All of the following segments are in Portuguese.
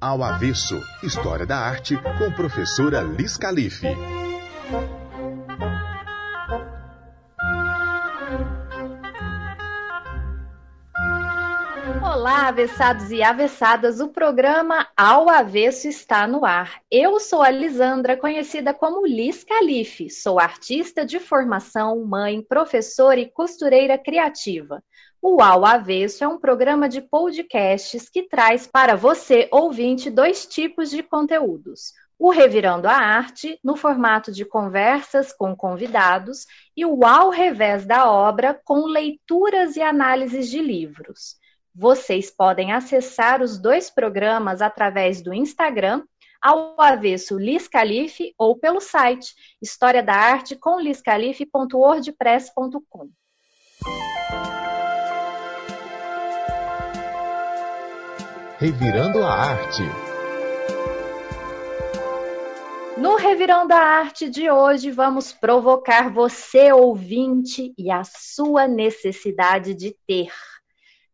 Ao Avesso, História da Arte, com professora Liz Calife. Olá, avessados e avessadas, o programa Ao Avesso está no ar. Eu sou a Lisandra, conhecida como Liz Calife. Sou artista de formação, mãe, professora e costureira criativa. O Ao Avesso é um programa de podcasts que traz para você, ouvinte, dois tipos de conteúdos. O Revirando a Arte, no formato de conversas com convidados, e o Ao Revés da Obra, com leituras e análises de livros. Vocês podem acessar os dois programas através do Instagram, ao avesso Liz Calife, ou pelo site História da Arte com liscalife.wordpress.com. Revirando a Arte. No Revirando a Arte de hoje, vamos provocar você, ouvinte, e a sua necessidade de ter.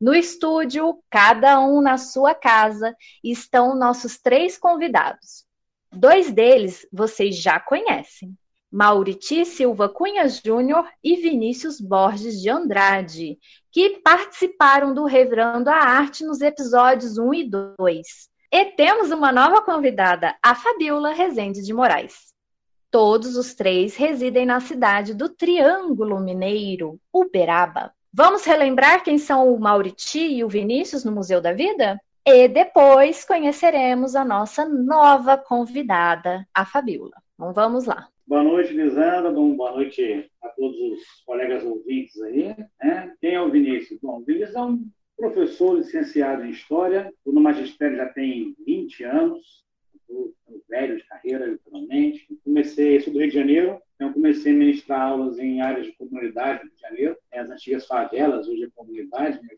No estúdio, cada um na sua casa, estão nossos três convidados. Dois deles vocês já conhecem. Mauriti Silva Cunha Júnior e Vinícius Borges de Andrade, que participaram do Revirando a Arte nos episódios 1 e 2. E temos uma nova convidada, a Fabiola Rezende de Moraes. Todos os três residem na cidade do Triângulo Mineiro, Uberaba. Vamos relembrar quem são o Mauriti e o Vinícius no Museu da Vida? E depois conheceremos a nossa nova convidada, a Fabiola. Então vamos lá. Boa noite, Lisandra. Bom, boa noite a todos os colegas ouvintes aí. Né? Quem é o Vinícius? Bom, o Vinícius é um professor licenciado em História. no magistério já tem 20 anos. Estou velho de carreira, literalmente. Comecei, sou do Rio de Janeiro, então comecei a ministrar aulas em áreas de comunidade do Rio de Janeiro, né? as antigas favelas, hoje é comunidade, né?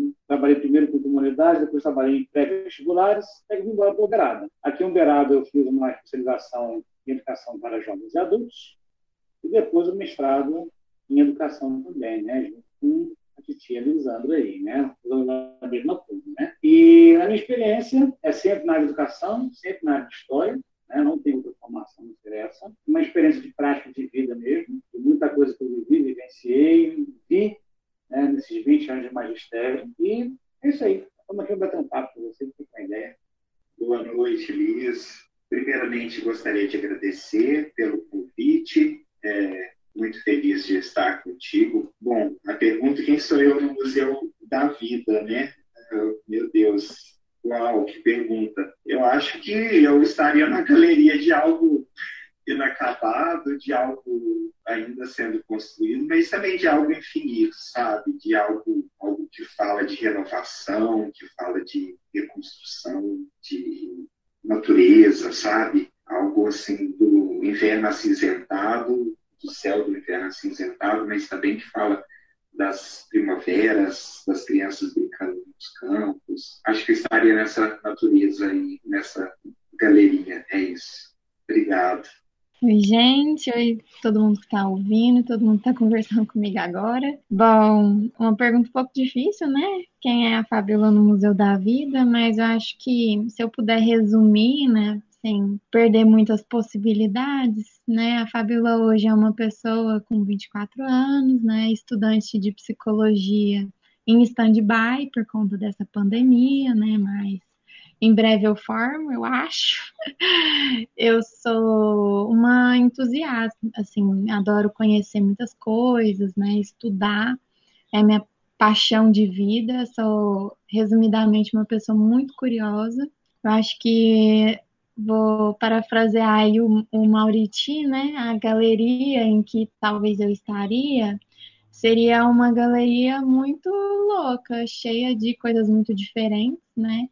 nome. Trabalhei primeiro com comunidade, depois trabalhei em pré-vestibulares, até vim embora para Uberaba. Aqui em Uberaba eu fiz uma especialização em educação para jovens e adultos, e depois o mestrado em educação também, né, junto com a titia Lisandra aí, né, a mesma coisa, né. E a minha experiência é sempre na área de educação, sempre na área de história, né, não tenho outra formação, não interessa, uma experiência de prática de vida mesmo, de muita coisa que eu vivi, vivenciei, vi né, nesses 20 anos de magistério, e é isso aí. Vamos aqui bater um papo com você, que tem uma ideia. Boa noite, Liz. Primeiramente, gostaria de agradecer pelo convite. É, muito feliz de estar contigo. Bom, a pergunta: quem sou eu no Museu da Vida, né? Meu Deus, uau, que pergunta. Eu acho que eu estaria na galeria de algo inacabado, de algo ainda sendo construído, mas também de algo infinito, sabe? De algo, algo que fala de renovação, que fala de reconstrução, de natureza, sabe? Algo assim do inverno acinzentado, do céu do inverno acinzentado, mas também que fala das primaveras, das crianças brincando nos campos. Acho que estaria nessa natureza aí, nessa galeria. É isso. Obrigado. Oi, gente. Oi, todo mundo que está ouvindo, todo mundo que está conversando comigo agora. Bom, uma pergunta um pouco difícil, né? Quem é a Fabiola no Museu da Vida, mas eu acho que se eu puder resumir, né, sem perder muitas possibilidades, né? A Fabiola hoje é uma pessoa com 24 anos, né, estudante de psicologia em stand-by por conta dessa pandemia, né, mas em breve eu formo, eu acho. Eu sou uma entusiasta, assim, adoro conhecer muitas coisas, né? Estudar é minha paixão de vida. Sou, resumidamente, uma pessoa muito curiosa. Eu acho que vou parafrasear aí o, o Mauriti, né? A galeria em que talvez eu estaria seria uma galeria muito louca, cheia de coisas muito diferentes, né?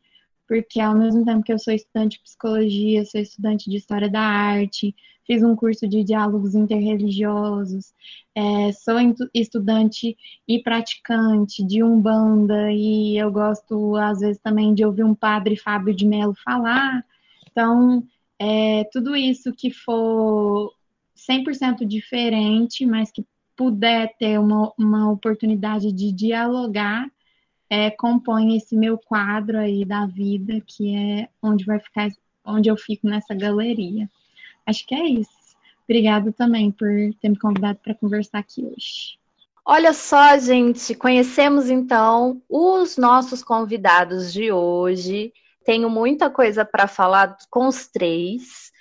porque ao mesmo tempo que eu sou estudante de psicologia, sou estudante de história da arte, fiz um curso de diálogos interreligiosos, é, sou estudante e praticante de umbanda e eu gosto às vezes também de ouvir um padre Fábio de Mello falar. Então, é, tudo isso que for 100% diferente, mas que puder ter uma, uma oportunidade de dialogar é, compõem esse meu quadro aí da vida, que é onde vai ficar, onde eu fico nessa galeria. Acho que é isso. Obrigada também por ter me convidado para conversar aqui hoje. Olha só, gente, conhecemos então os nossos convidados de hoje. Tenho muita coisa para falar com os três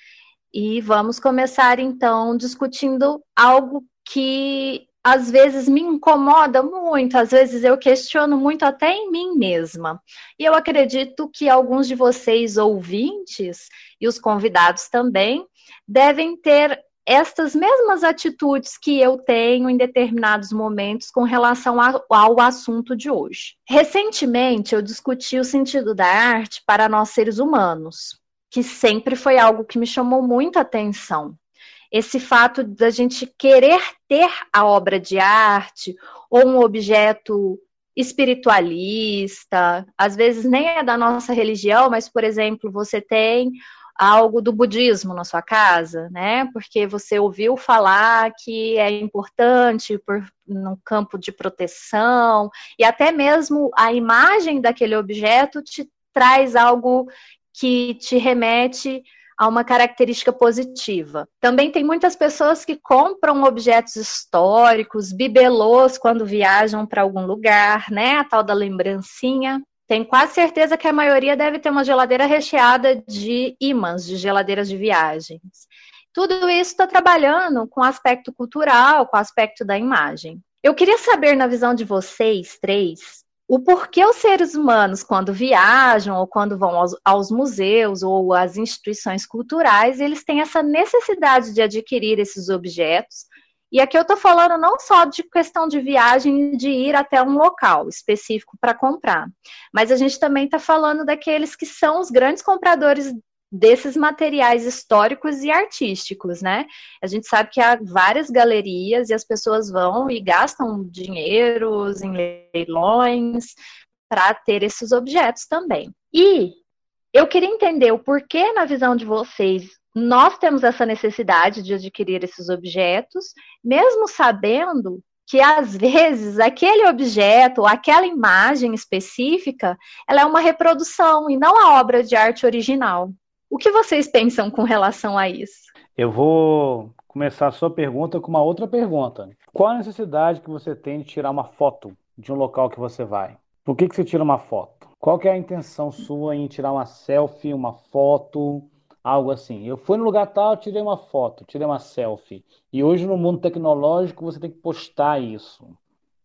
e vamos começar então discutindo algo que às vezes me incomoda muito, às vezes eu questiono muito até em mim mesma. E eu acredito que alguns de vocês ouvintes e os convidados também devem ter estas mesmas atitudes que eu tenho em determinados momentos com relação ao assunto de hoje. Recentemente, eu discuti o sentido da arte para nós seres humanos, que sempre foi algo que me chamou muita atenção. Esse fato da gente querer ter a obra de arte ou um objeto espiritualista, às vezes nem é da nossa religião, mas, por exemplo, você tem algo do budismo na sua casa, né? Porque você ouviu falar que é importante por, no campo de proteção, e até mesmo a imagem daquele objeto te traz algo que te remete a uma característica positiva. Também tem muitas pessoas que compram objetos históricos, bibelôs quando viajam para algum lugar, né? A tal da lembrancinha. Tenho quase certeza que a maioria deve ter uma geladeira recheada de ímãs, de geladeiras de viagens. Tudo isso está trabalhando com o aspecto cultural, com o aspecto da imagem. Eu queria saber, na visão de vocês três, o porquê os seres humanos, quando viajam ou quando vão aos, aos, museus ou às instituições culturais, eles têm essa necessidade de adquirir esses objetos e aqui eu estou falando não só de questão de viagem, de ir até um local específico para comprar, mas a gente também está falando daqueles que são os grandes compradores desses materiais históricos e artísticos, né? A gente sabe que há várias galerias e as pessoas vão e gastam dinheiro em leilões para ter esses objetos também. E eu queria entender o porquê, na visão de vocês, nós temos essa necessidade de adquirir esses objetos, mesmo sabendo que às vezes aquele objeto, aquela imagem específica, ela é uma reprodução e não a obra de arte original. O que vocês pensam com relação a isso? Eu vou começar a sua pergunta com uma outra pergunta. Qual a necessidade que você tem de tirar uma foto de um local que você vai? Por que, que você tira uma foto? Qual é a intenção sua em tirar uma selfie, uma foto? Algo assim. Eu fui no lugar tal, tirei uma foto, tirei uma selfie. E hoje no mundo tecnológico você tem que postar isso,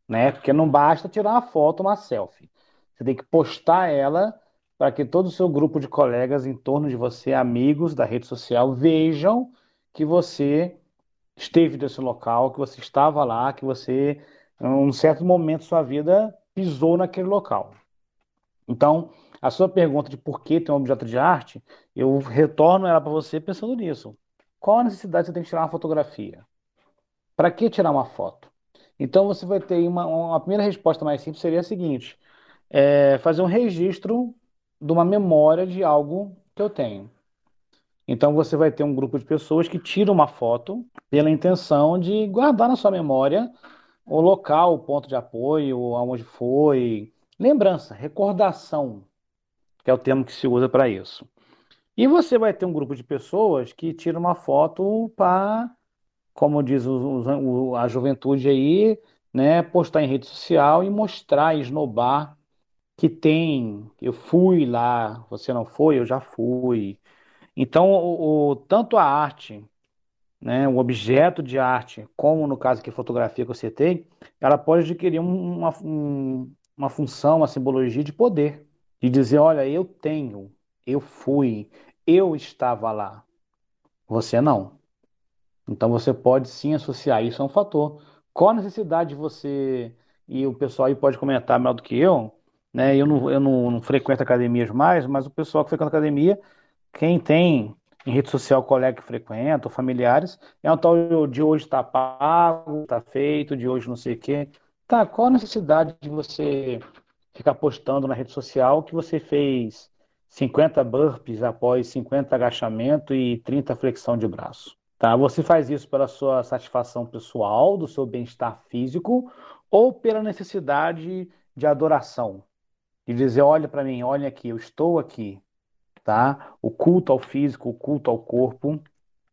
né? Porque não basta tirar uma foto, uma selfie. Você tem que postar ela para que todo o seu grupo de colegas em torno de você, amigos da rede social, vejam que você esteve nesse local, que você estava lá, que você, em um certo momento da sua vida, pisou naquele local. Então, a sua pergunta de por que tem um objeto de arte, eu retorno ela para você pensando nisso. Qual a necessidade você tem de tirar uma fotografia? Para que tirar uma foto? Então você vai ter uma, uma primeira resposta mais simples seria a seguinte: é fazer um registro de uma memória de algo que eu tenho. Então você vai ter um grupo de pessoas que tiram uma foto pela intenção de guardar na sua memória o local, o ponto de apoio, aonde foi, lembrança, recordação que é o termo que se usa para isso. E você vai ter um grupo de pessoas que tira uma foto para, como diz o, a juventude aí, né, postar em rede social e mostrar, esnobar que tem, eu fui lá, você não foi, eu já fui. Então, o, o tanto a arte, né, o objeto de arte, como no caso que a fotografia que eu citei, ela pode adquirir uma, uma função, uma simbologia de poder de dizer: olha, eu tenho, eu fui, eu estava lá. Você não. Então você pode sim associar isso a um fator. Qual a necessidade de você, e o pessoal aí pode comentar melhor do que eu, né? Eu não, eu não, não frequento academias mais, mas o pessoal que frequenta academia, quem tem em rede social colega que frequenta, ou familiares, é um tal de hoje está pago, está feito, de hoje não sei o quê. Tá, qual a necessidade de você ficar postando na rede social que você fez 50 burpees após 50 agachamento e 30 flexão de braço. Tá? Você faz isso pela sua satisfação pessoal, do seu bem-estar físico ou pela necessidade de adoração, de dizer, olha para mim, olha aqui, eu estou aqui, tá? O culto ao físico, o culto ao corpo,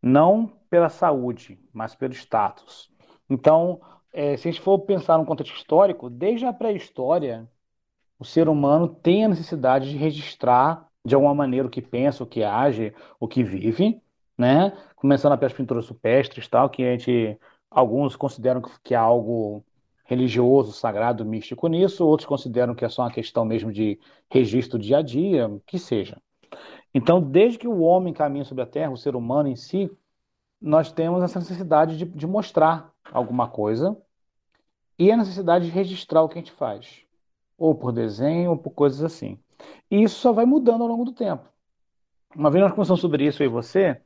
não pela saúde, mas pelo status. Então, é, se a gente for pensar num contexto histórico, desde a pré-história, o ser humano tem a necessidade de registrar de alguma maneira o que pensa, o que age, o que vive, né? Começando pelas pinturas rupestres, tal, que a gente alguns consideram que é algo religioso, sagrado, místico nisso, outros consideram que é só uma questão mesmo de registro dia a dia, que seja. Então, desde que o homem caminha sobre a Terra, o ser humano em si, nós temos essa necessidade de, de mostrar alguma coisa e a necessidade de registrar o que a gente faz, ou por desenho, ou por coisas assim. E isso só vai mudando ao longo do tempo. Uma vez nós conversamos sobre isso, eu e você,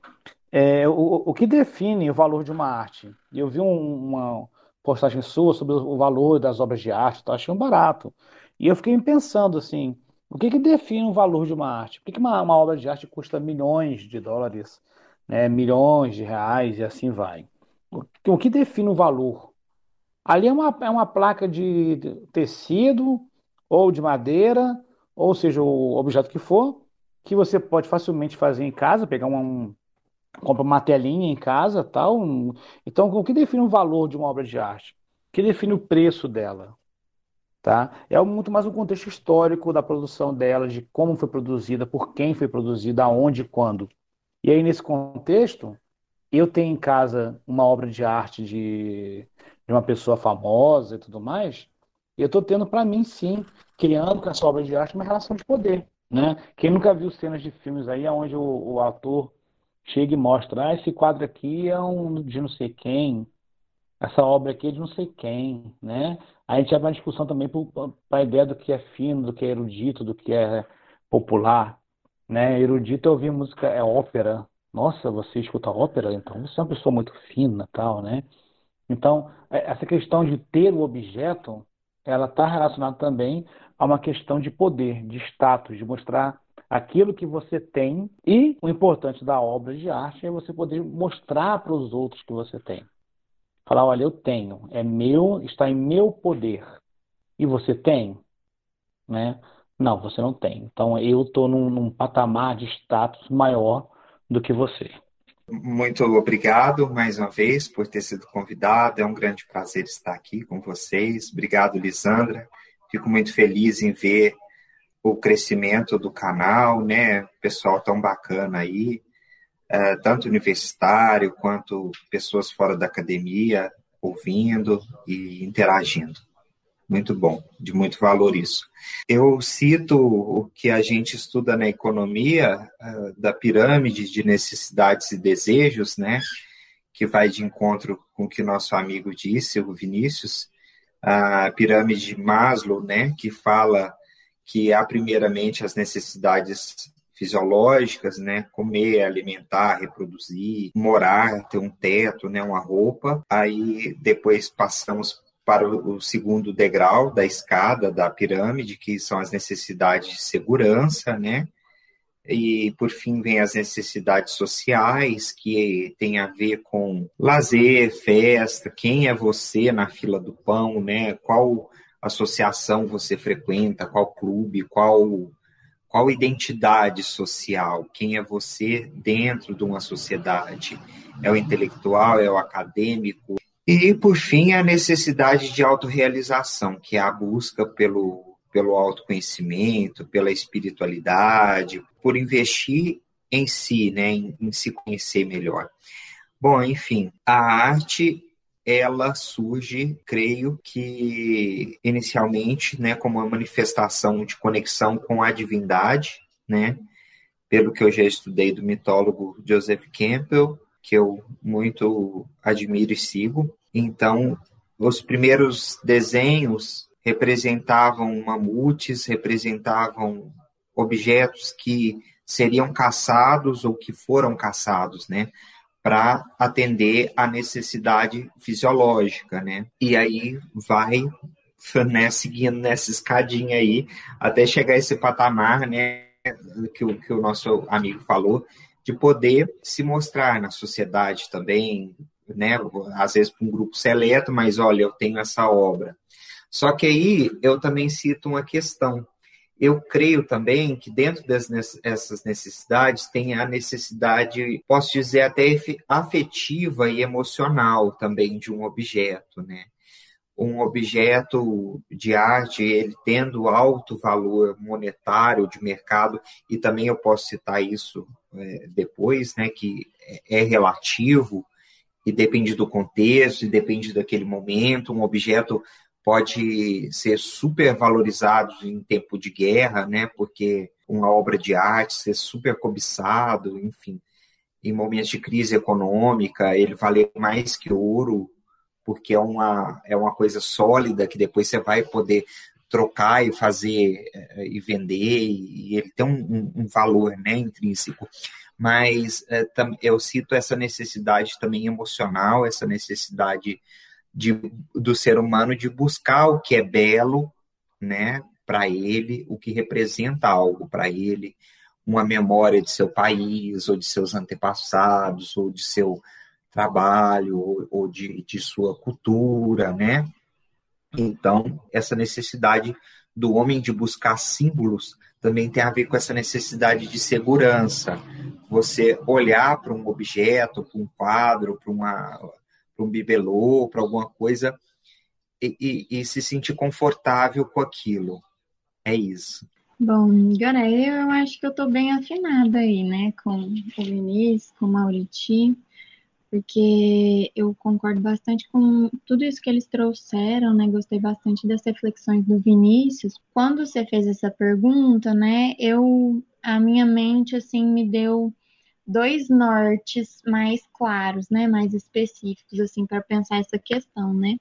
é, o, o que define o valor de uma arte? Eu vi um, uma postagem sua sobre o valor das obras de arte, tá? achei um barato. E eu fiquei pensando assim, o que, que define o valor de uma arte? Por que, que uma, uma obra de arte custa milhões de dólares, né, milhões de reais e assim vai? O, o que define o valor? Ali é uma, é uma placa de tecido ou de madeira, ou seja, o objeto que for, que você pode facilmente fazer em casa, pegar um, compra uma telinha em casa, tal. Então, o que define o valor de uma obra de arte? O que define o preço dela? Tá? É muito mais um contexto histórico da produção dela, de como foi produzida, por quem foi produzida, aonde e quando. E aí, nesse contexto, eu tenho em casa uma obra de arte de, de uma pessoa famosa e tudo mais, e eu estou tendo para mim, sim, criando com essa obra de arte uma relação de poder. Né? Quem nunca viu cenas de filmes aí onde o, o ator chega e mostra, ah, esse quadro aqui é um de não sei quem, essa obra aqui é de não sei quem, né? A gente abre uma discussão também para a ideia do que é fino, do que é erudito, do que é popular, né? Erudito é ouvir música, é ópera. Nossa, você escuta ópera, então você é uma pessoa muito fina, tal, né? Então, é, essa questão de ter o objeto, ela está relacionada também a uma questão de poder, de status, de mostrar aquilo que você tem e o importante da obra de arte é você poder mostrar para os outros que você tem. Falar, olha, eu tenho, é meu, está em meu poder. E você tem? Né? Não, você não tem. Então eu estou num, num patamar de status maior do que você. Muito obrigado mais uma vez por ter sido convidado. É um grande prazer estar aqui com vocês. Obrigado, Lisandra. Fico muito feliz em ver o crescimento do canal, né? Pessoal tão bacana aí, é, tanto universitário quanto pessoas fora da academia ouvindo e interagindo. Muito bom, de muito valor isso. Eu cito o que a gente estuda na economia uh, da pirâmide de necessidades e desejos, né? Que vai de encontro com o que nosso amigo disse, o Vinícius, a pirâmide de Maslow, né? Que fala que há primeiramente as necessidades fisiológicas, né, comer, alimentar, reproduzir, morar, ter um teto, né, uma roupa. Aí depois passamos para o segundo degrau da escada da pirâmide, que são as necessidades de segurança, né? E por fim vem as necessidades sociais, que tem a ver com lazer, festa, quem é você na fila do pão, né? Qual associação você frequenta, qual clube, qual qual identidade social, quem é você dentro de uma sociedade, é o intelectual, é o acadêmico, e por fim a necessidade de autorrealização, que é a busca pelo, pelo autoconhecimento, pela espiritualidade, por investir em si, né, em, em se conhecer melhor. Bom, enfim, a arte ela surge, creio que inicialmente, né, como uma manifestação de conexão com a divindade, né, pelo que eu já estudei do mitólogo Joseph Campbell, que eu muito admiro e sigo. Então, os primeiros desenhos representavam mamutes, representavam objetos que seriam caçados ou que foram caçados, né? para atender a necessidade fisiológica, né? E aí vai né, seguindo nessa escadinha aí até chegar a esse patamar, né? Que que o nosso amigo falou, de poder se mostrar na sociedade também, né? Às vezes para um grupo seleto, mas olha, eu tenho essa obra. Só que aí eu também cito uma questão. eu creio também que dentro dessas necessidades tem a necessidade, posso dizer, até afetiva e emocional também de um objeto, né? Um objeto de arte, ele tendo alto valor monetário de mercado, e também eu posso citar isso é, depois, né, que é, relativo e depende do contexto, e depende daquele momento. Um objeto pode ser super valorizado em tempo de guerra, né? Porque uma obra de arte ser super cobiçado, enfim, em momentos de crise econômica, ele vale mais que ouro, porque é uma, é uma coisa sólida que depois você vai poder trocar e fazer eh, e vender, e ele tem um, um valor né, intrínseco. Mas é, eu cito essa necessidade também emocional, essa necessidade de, do ser humano de buscar o que é belo, né, para ele, o que representa algo para ele, uma memória de seu país, ou de seus antepassados, ou de seu trabalho, ou, de, de sua cultura, né? Então, essa necessidade do homem de buscar símbolos também tem a ver com essa necessidade de segurança. Você olhar para um objeto, para um quadro, para uma para um bibelô, para alguma coisa, e, e, e, se sentir confortável com aquilo. É isso. Bom, agora eu acho que eu estou bem afinada aí, né, com o Vinícius, com o Mauriti, porque eu concordo bastante com tudo isso que eles trouxeram, né, gostei bastante das reflexões do Vinícius. Quando você fez essa pergunta, né, eu, a minha mente, assim, me deu dois nortes mais claros, né, mais específicos assim para pensar essa questão, né?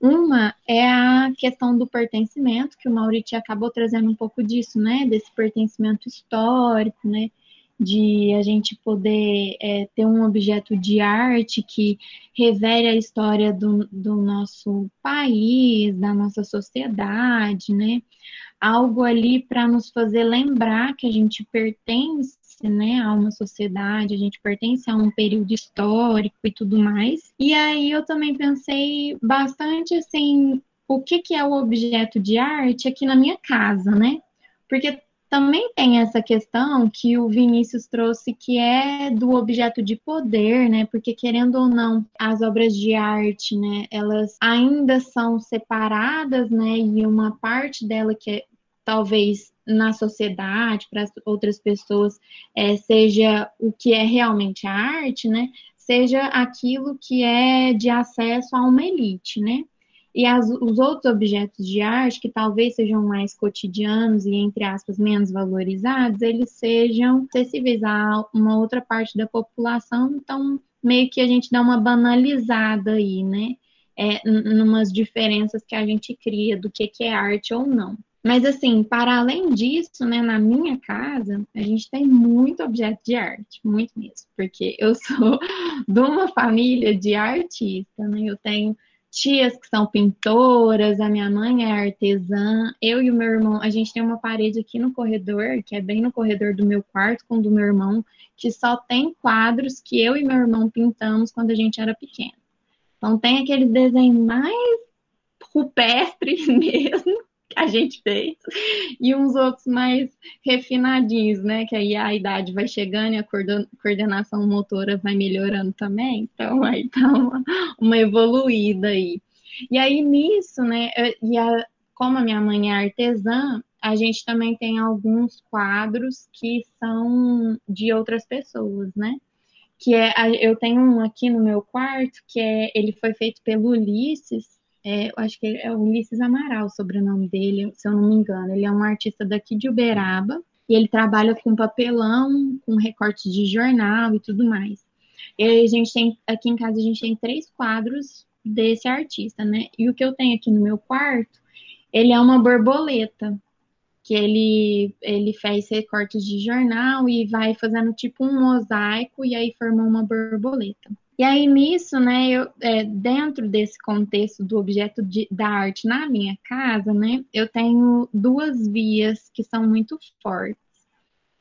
Uma é a questão do pertencimento, que o Maurício acabou trazendo um pouco disso, né, desse pertencimento histórico, né, de a gente poder é, ter um objeto de arte que revele a história do, do nosso país, da nossa sociedade, né? Algo ali para nos fazer lembrar que a gente pertence né, a uma sociedade, a gente pertence a um período histórico e tudo mais. E aí eu também pensei bastante assim, o que, que é o objeto de arte aqui na minha casa, né? Porque também tem essa questão que o Vinícius trouxe, que é do objeto de poder, né? Porque querendo ou não, as obras de arte, né? Elas ainda são separadas, né? E uma parte dela que é talvez na sociedade, para outras pessoas, é, seja o que é realmente a arte, né? Seja aquilo que é de acesso a uma elite, né? E as, os outros objetos de arte, que talvez sejam mais cotidianos e, entre aspas, menos valorizados, eles sejam acessíveis a uma outra parte da população, então meio que a gente dá uma banalizada aí, né? É, numas diferenças que a gente cria do que, que é arte ou não. Mas, assim, para além disso, né, na minha casa, a gente tem muito objeto de arte, muito mesmo, porque eu sou de uma família de artistas, né? Eu tenho tias que são pintoras, a minha mãe é artesã, eu e o meu irmão, a gente tem uma parede aqui no corredor, que é bem no corredor do meu quarto com o do meu irmão, que só tem quadros que eu e meu irmão pintamos quando a gente era pequeno. Então tem aquele desenho mais rupestre mesmo, a gente fez, e uns outros mais refinadinhos, né? Que aí a idade vai chegando e a coordenação motora vai melhorando também, então aí tá uma, uma evoluída aí. E aí nisso, né? E a, como a minha mãe é artesã, a gente também tem alguns quadros que são de outras pessoas, né? Que é, eu tenho um aqui no meu quarto que é, ele foi feito pelo Ulisses, é, acho que é Ulisses Amaral, o sobrenome dele, se eu não me engano. Ele é um artista daqui de Uberaba e ele trabalha com papelão, com recorte de jornal e tudo mais. E a gente tem, aqui em casa, a gente tem três quadros desse artista, né? E o que eu tenho aqui no meu quarto, ele é uma borboleta, que ele, ele fez recortes de jornal e vai fazendo tipo um mosaico e aí formou uma borboleta. E aí, nisso, né, eu, é, dentro desse contexto do objeto de, da arte na minha casa, né, eu tenho duas vias que são muito fortes.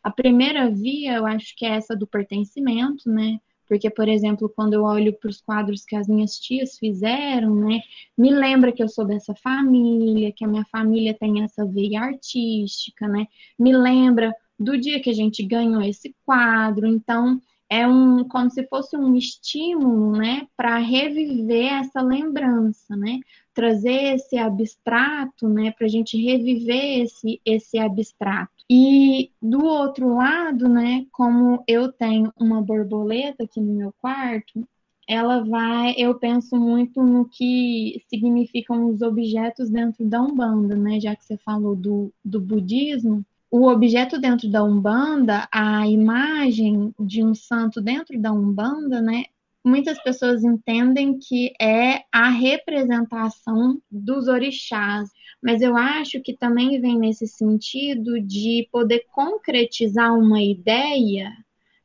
A primeira via, eu acho que é essa do pertencimento, né, Porque, por exemplo, quando eu olho para os quadros que as minhas tias fizeram, né, me lembra que eu sou dessa família, que a minha família tem essa veia artística, né? Me lembra do dia que a gente ganhou esse quadro. Então, é um como se fosse um estímulo, né, para reviver essa lembrança, né? Trazer esse abstrato, né, para a gente reviver esse esse abstrato. E do outro lado, né, como eu tenho uma borboleta aqui no meu quarto, ela vai, eu penso muito no que significam os objetos dentro da Umbanda, né? Já que você falou do, do budismo, o objeto dentro da Umbanda, a imagem de um santo dentro da Umbanda, né? Muitas pessoas entendem que é a representação dos orixás, mas eu acho que também vem nesse sentido de poder concretizar uma ideia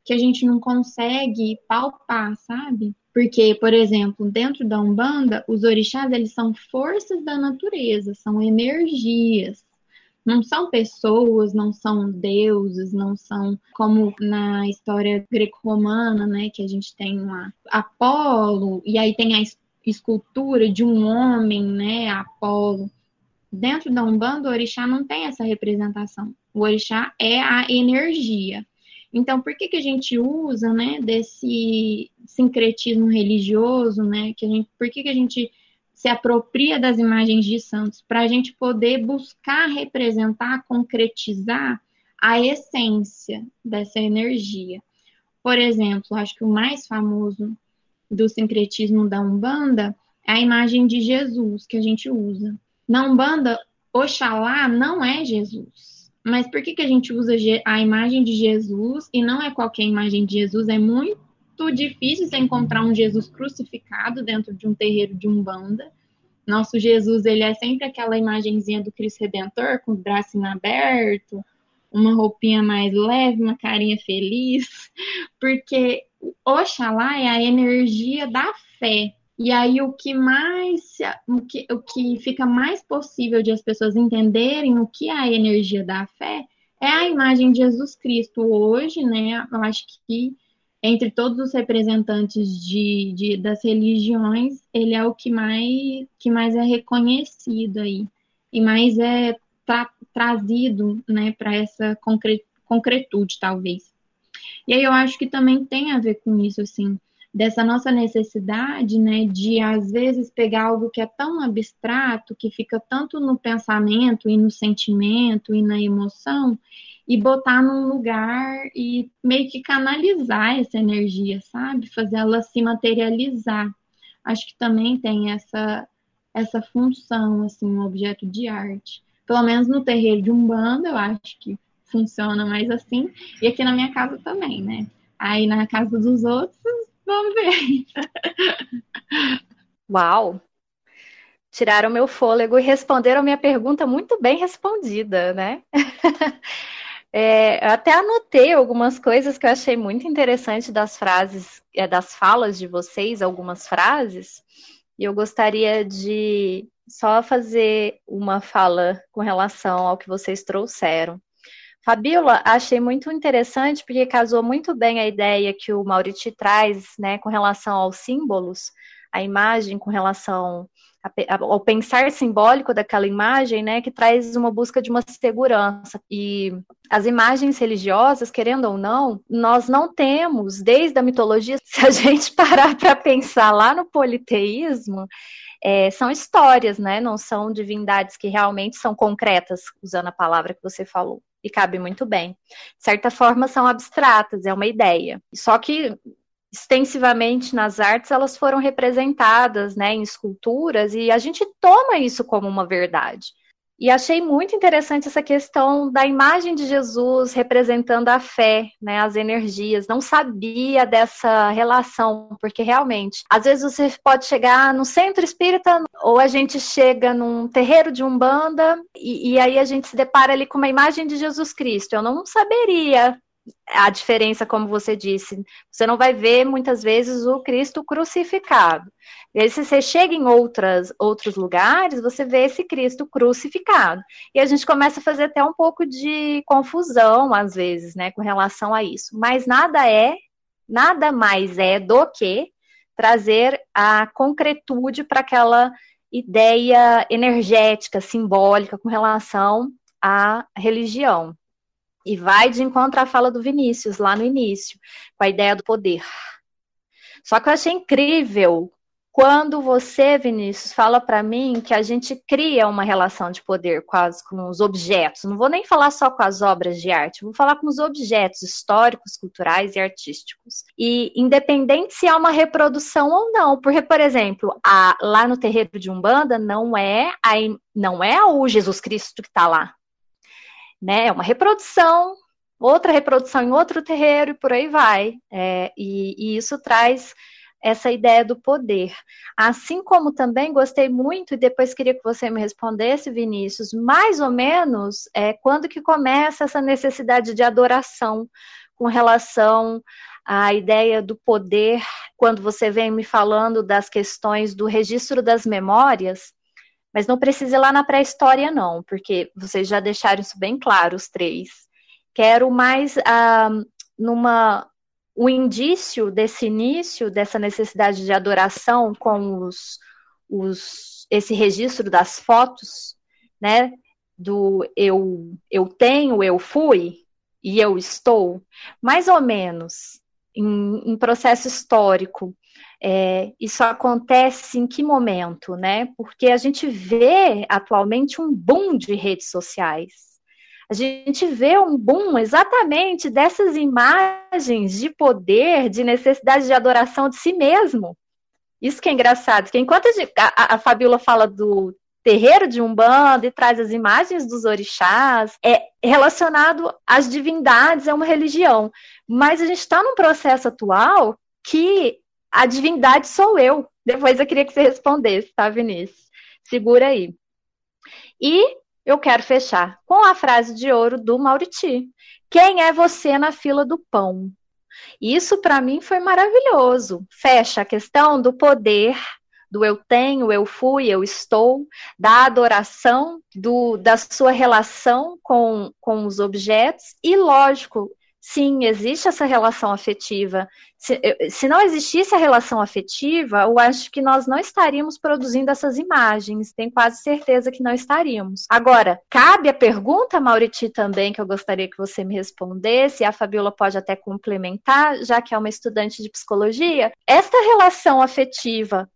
que a gente não consegue palpar, sabe? Porque, por exemplo, dentro da Umbanda, os orixás eles são forças da natureza, são energias não são pessoas, não são deuses, não são como na história greco-romana, né, que a gente tem lá Apolo, e aí tem a escultura de um homem, né, Apolo. Dentro da Umbanda, o orixá não tem essa representação. O orixá é a energia. Então, por que, que a gente usa, né, desse sincretismo religioso, né, que a gente, por que, que a gente se apropria das imagens de santos para a gente poder buscar representar, concretizar a essência dessa energia. Por exemplo, acho que o mais famoso do sincretismo da Umbanda é a imagem de Jesus que a gente usa. Na Umbanda, Oxalá não é Jesus. Mas por que, que a gente usa a imagem de Jesus e não é qualquer imagem de Jesus? É muito muito difícil você encontrar um Jesus crucificado dentro de um terreiro de umbanda. Nosso Jesus, ele é sempre aquela imagenzinha do Cristo Redentor, com o braço aberto, uma roupinha mais leve, uma carinha feliz, porque Oxalá é a energia da fé. E aí o que mais, o que, o que fica mais possível de as pessoas entenderem o que é a energia da fé é a imagem de Jesus Cristo hoje, né? Eu acho que entre todos os representantes de, de, das religiões, ele é o que mais, que mais é reconhecido aí e mais é tra, trazido né, para essa concre, concretude, talvez. E aí eu acho que também tem a ver com isso, assim, dessa nossa necessidade, né, de às vezes pegar algo que é tão abstrato, que fica tanto no pensamento e no sentimento e na emoção, e botar num lugar e meio que canalizar essa energia, sabe? Fazer ela se materializar. Acho que também tem essa essa função, assim, um objeto de arte. Pelo menos no terreiro de Umbanda, eu acho que funciona mais assim. E aqui na minha casa também, né? Aí na casa dos outros, vamos ver. Uau! Tiraram meu fôlego e responderam minha pergunta muito bem respondida, né? É, eu até anotei algumas coisas que eu achei muito interessante das frases, é, das falas de vocês, algumas frases, e eu gostaria de só fazer uma fala com relação ao que vocês trouxeram. Fabíola, achei muito interessante porque casou muito bem a ideia que o Mauriti traz, né, com relação aos símbolos, a imagem com relação ao pensar simbólico daquela imagem, né, que traz uma busca de uma segurança. E as imagens religiosas, querendo ou não, nós não temos, desde a mitologia, se a gente parar para pensar lá no politeísmo, é, são histórias, né, não são divindades que realmente são concretas, usando a palavra que você falou e cabe muito bem. De certa forma, são abstratas, é uma ideia. Só que extensivamente nas artes, elas foram representadas né, em esculturas e a gente toma isso como uma verdade. E achei muito interessante essa questão da imagem de Jesus representando a fé, né, as energias. Não sabia dessa relação, porque realmente, às vezes você pode chegar no centro espírita ou a gente chega num terreiro de umbanda e, e aí a gente se depara ali com uma imagem de Jesus Cristo. Eu não saberia a diferença, como você disse. Você não vai ver muitas vezes o Cristo crucificado. E aí, se você chega em outras, outros lugares, você vê esse Cristo crucificado. E a gente começa a fazer até um pouco de confusão, às vezes, né, com relação a isso. Mas nada é nada mais é do que trazer a concretude para aquela ideia energética, simbólica com relação à religião. E vai de encontro à fala do Vinícius, lá no início, com a ideia do poder. Só que eu achei incrível quando você, Vinícius, fala para mim que a gente cria uma relação de poder quase com os objetos. Não vou nem falar só com as obras de arte, vou falar com os objetos históricos, culturais e artísticos. E independente se há uma reprodução ou não, porque, por exemplo, a, lá no terreiro de Umbanda não é a, não é o Jesus Cristo que está lá. Né? É uma reprodução outra reprodução em outro terreiro e por aí vai. É, e, e, isso traz essa ideia do poder. Assim como também gostei muito, e depois queria que você me respondesse, Vinícius, mais ou menos é, quando que começa essa necessidade de adoração com relação à ideia do poder, quando você vem me falando das questões do registro das memórias, mas não precisa ir lá na pré-história, não, porque vocês já deixaram isso bem claro, os três. Quero mais ah, numa o indício desse início, dessa necessidade de adoração com os, os, esse registro das fotos, né? Do eu, eu tenho, eu fui e eu estou, mais ou menos em, em processo histórico. É, isso acontece em que momento, né? Porque a gente vê atualmente um boom de redes sociais a gente vê um boom exatamente dessas imagens de poder, de necessidade de adoração de si mesmo. Isso que é engraçado, que enquanto a, a, a Fabiola fala do terreiro de Umbanda e traz as imagens dos orixás, é relacionado às divindades, é uma religião. Mas a gente está num processo atual que a divindade sou eu. Depois eu queria que você respondesse, tá, Vinícius? Segura aí. E eu quero fechar com a frase de ouro do Mauriti. Quem é você na fila do pão? Isso para mim foi maravilhoso. Fecha a questão do poder, do eu tenho, eu fui, eu estou, da adoração, do, da sua relação com, com os objetos e, lógico, sim, existe essa relação afetiva. Se, se, não existisse a relação afetiva, eu acho que nós não estaríamos produzindo essas imagens. Tenho quase certeza que não estaríamos. Agora, cabe a pergunta, Mauriti, também, que eu gostaria que você me respondesse, e a Fabiola pode até complementar, já que é uma estudante de psicologia. Esta relação afetiva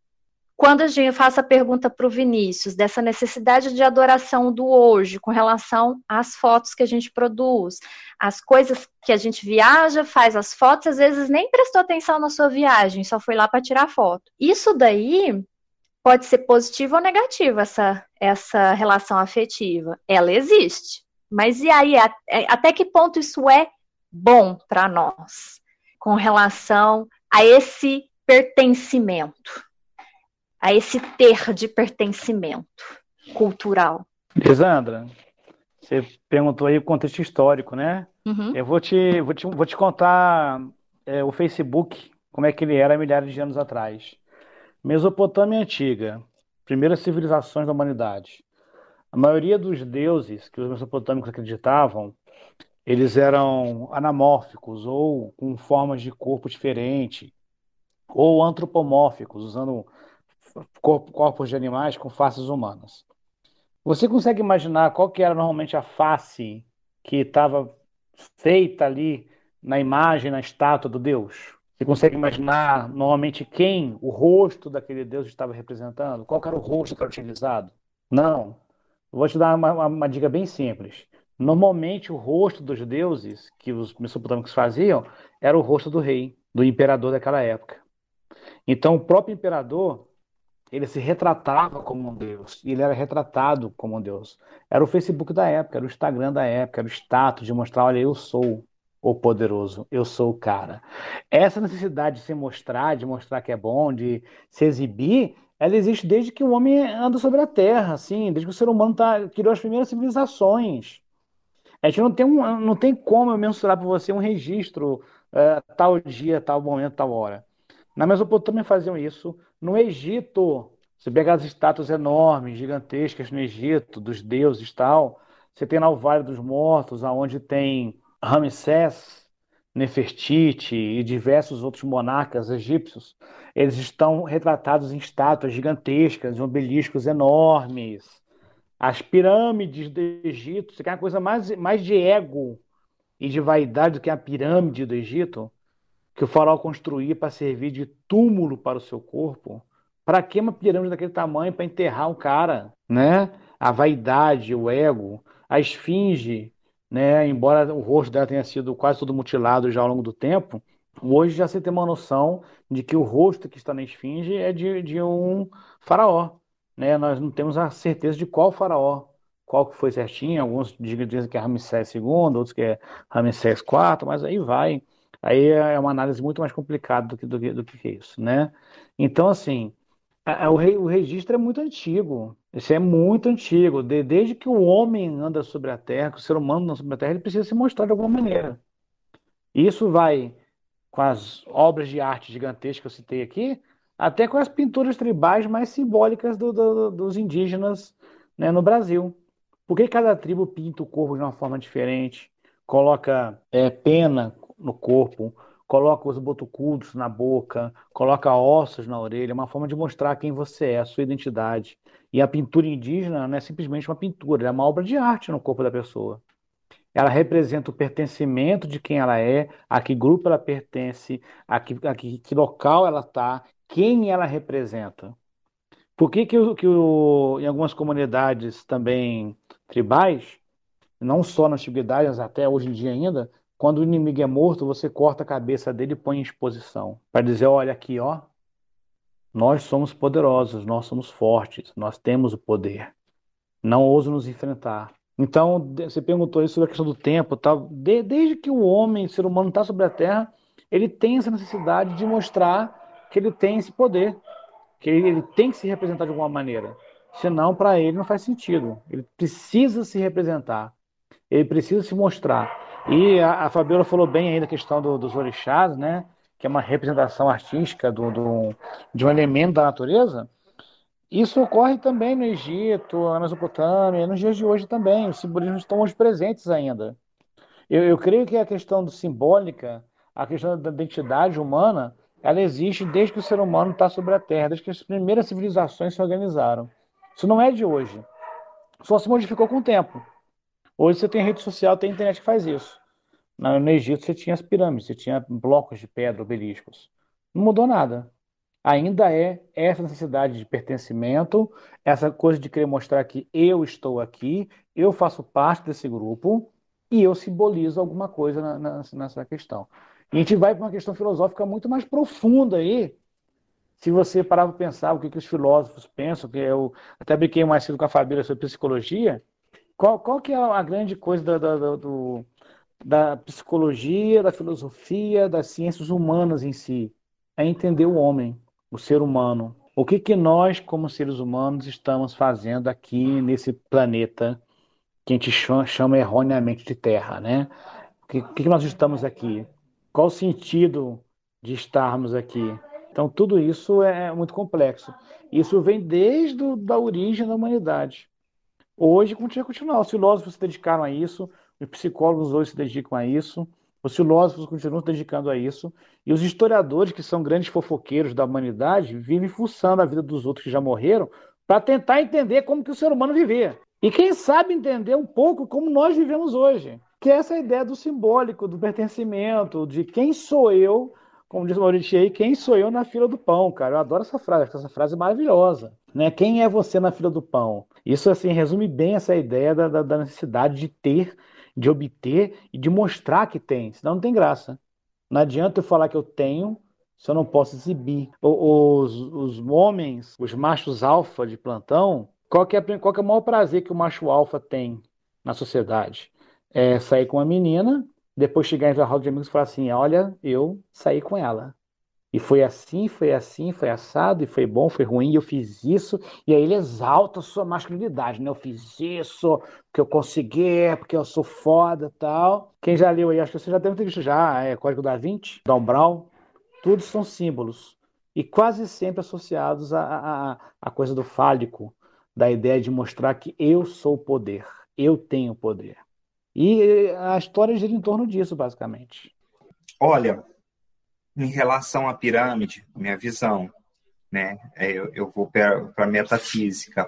quando a gente faz a pergunta para o Vinícius dessa necessidade de adoração do hoje com relação às fotos que a gente produz, as coisas que a gente viaja, faz as fotos, às vezes nem prestou atenção na sua viagem, só foi lá para tirar foto. Isso daí pode ser positivo ou negativo, essa, essa relação afetiva. Ela existe. Mas e aí, é, até que ponto isso é bom para nós com relação a esse pertencimento? A esse ter de pertencimento cultural. Lisandra, você perguntou aí o contexto histórico, né? Uhum. Eu vou te, vou te, vou te contar é, o Facebook, como é que ele era milhares de anos atrás. Mesopotâmia Antiga, primeiras civilizações da humanidade. A maioria dos deuses que os mesopotâmicos acreditavam, eles eram anamórficos ou com formas de corpo diferente, ou antropomórficos, usando corpos de animais com faces humanas. Você consegue imaginar qual que era normalmente a face que estava feita ali na imagem, na estátua do Deus? Você consegue imaginar normalmente quem o rosto daquele Deus estava representando? Qual era o rosto que era utilizado? Não. Vou te dar uma, uma, uma dica bem simples. Normalmente o rosto dos deuses que os mesopotâmicos faziam era o rosto do rei, do imperador daquela época. Então o próprio imperador ele se retratava como um Deus, e ele era retratado como um Deus. Era o Facebook da época, era o Instagram da época, era o status de mostrar, olha, eu sou o poderoso, eu sou o cara. Essa necessidade de se mostrar, de mostrar que é bom, de se exibir, ela existe desde que o homem anda sobre a Terra, assim, desde que o ser humano tá, criou as primeiras civilizações. A gente não tem, um, não tem como eu mensurar para você um registro uh, tal dia, tal momento, tal hora. Na Mesopotâmia faziam isso. No Egito, você pega as estátuas enormes, gigantescas no Egito, dos deuses e tal. Você tem lá o Vale dos Mortos, aonde tem Ramsés, Nefertiti e diversos outros monarcas egípcios, eles estão retratados em estátuas gigantescas, em obeliscos enormes. As pirâmides do Egito, você quer uma coisa mais, mais de ego e de vaidade do que a pirâmide do Egito, que o faraó construía para servir de túmulo para o seu corpo. Para que uma pirâmide daquele tamanho para enterrar um cara, né? A vaidade, o ego, a esfinge, né? Embora o rosto dela tenha sido quase todo mutilado já ao longo do tempo, hoje já se tem uma noção de que o rosto que está na esfinge é de, de um faraó, né? Nós não temos a certeza de qual faraó, qual que foi certinho. Alguns dizem que é Ramsés II, outros que é Ramsés IV, mas aí vai. Aí é uma análise muito mais complicada do que, do do que isso, né? Então, assim, o, o registro é muito antigo. Isso é muito antigo. De, desde que o homem anda sobre a Terra, que o ser humano anda sobre a Terra, ele precisa se mostrar de alguma maneira. Isso vai com as obras de arte gigantescas que eu citei aqui, até com as pinturas tribais mais simbólicas do, do, dos indígenas né, no Brasil. Por que cada tribo pinta o corpo de uma forma diferente? Coloca é, pena no corpo, coloca os botucudos na boca, coloca ossos na orelha, é uma forma de mostrar quem você é, a sua identidade. E a pintura indígena não é simplesmente uma pintura, é uma obra de arte no corpo da pessoa. Ela representa o pertencimento de quem ela é, a que grupo ela pertence, a que, a que, que local ela está, quem ela representa. Por que, que, o, que o, em algumas comunidades também tribais, não só na antiguidade, mas até hoje em dia ainda, quando o inimigo é morto, você corta a cabeça dele e põe em exposição. Para dizer, olha aqui, ó, nós somos poderosos, nós somos fortes, nós temos o poder. Não ouso nos enfrentar. Então, você perguntou isso sobre a questão do tempo, tal. desde que o homem, ser humano, está sobre a Terra, ele tem essa necessidade de mostrar que ele tem esse poder, que ele, ele tem que se representar de alguma maneira. Senão, para ele não faz sentido. Ele precisa se representar, ele precisa se mostrar. E a, a Fabiola falou bem aí da questão do, dos orixás, né? Que é uma representação artística do, do, de um elemento da natureza. Isso ocorre também no Egito, na Mesopotâmia, nos dias de hoje também. Os simbolismos estão hoje presentes ainda. Eu, eu creio que a questão do simbólica, a questão da identidade humana, ela existe desde que o ser humano está sobre a Terra, desde que as primeiras civilizações se organizaram. Isso não é de hoje. Só se modificou com o tempo. Hoje você tem rede social, tem internet que faz isso. No Egito você tinha as pirâmides, você tinha blocos de pedra, obeliscos. Não mudou nada. Ainda é essa necessidade de pertencimento, essa coisa de querer mostrar que eu estou aqui, eu faço parte desse grupo e eu simbolizo alguma coisa na, na, nessa questão. E a gente vai para uma questão filosófica muito mais profunda aí, se você parar para pensar o que, que os filósofos pensam, que eu até brinquei mais cedo com a Fabíola sobre psicologia, qual, qual que é a grande coisa da, da, do, da psicologia, da filosofia, das ciências humanas em si? É entender o homem, o ser humano. O que, que nós, como seres humanos, estamos fazendo aqui nesse planeta que a gente chama, erroneamente de Terra, né? O que, que nós estamos aqui? Qual o sentido de estarmos aqui? Então, tudo isso é muito complexo. Isso vem desde a origem da humanidade. Hoje continua continuar. Os filósofos se dedicaram a isso, os psicólogos hoje se dedicam a isso, os filósofos continuam se dedicando a isso, e os historiadores, que são grandes fofoqueiros da humanidade, vivem fuçando a vida dos outros que já morreram para tentar entender como que o ser humano vivia. E quem sabe entender um pouco como nós vivemos hoje, que é essa ideia do simbólico, do pertencimento, de quem sou eu, como diz o Maurício aí, quem sou eu na fila do pão, cara. Eu adoro essa frase, essa frase é maravilhosa. Né? Quem é você na fila do pão? Isso assim resume bem essa ideia da, da, necessidade de ter, de obter e de mostrar que tem, senão não tem graça. Não adianta eu falar que eu tenho se eu não posso exibir. Os, os homens, os machos alfa de plantão, qual que, é, qual que é o maior prazer que o macho alfa tem na sociedade? É sair com uma menina, depois chegar em roda de amigos e falar assim: olha, eu saí com ela. E foi assim, foi assim, foi assado, e foi bom, foi ruim, e eu fiz isso. E aí ele exalta a sua masculinidade, né? Eu fiz isso, porque eu consegui, porque eu sou foda tal. Quem já leu aí, acho que você já deve ter visto já, é Código da Vinci, Dan Brown. Todos são símbolos. E quase sempre associados à, à, à coisa do fálico, da ideia de mostrar que eu sou o poder, eu tenho poder. E a história gira em torno disso, basicamente. Olha, em relação à pirâmide, minha visão, né? É, eu, eu vou para a metafísica.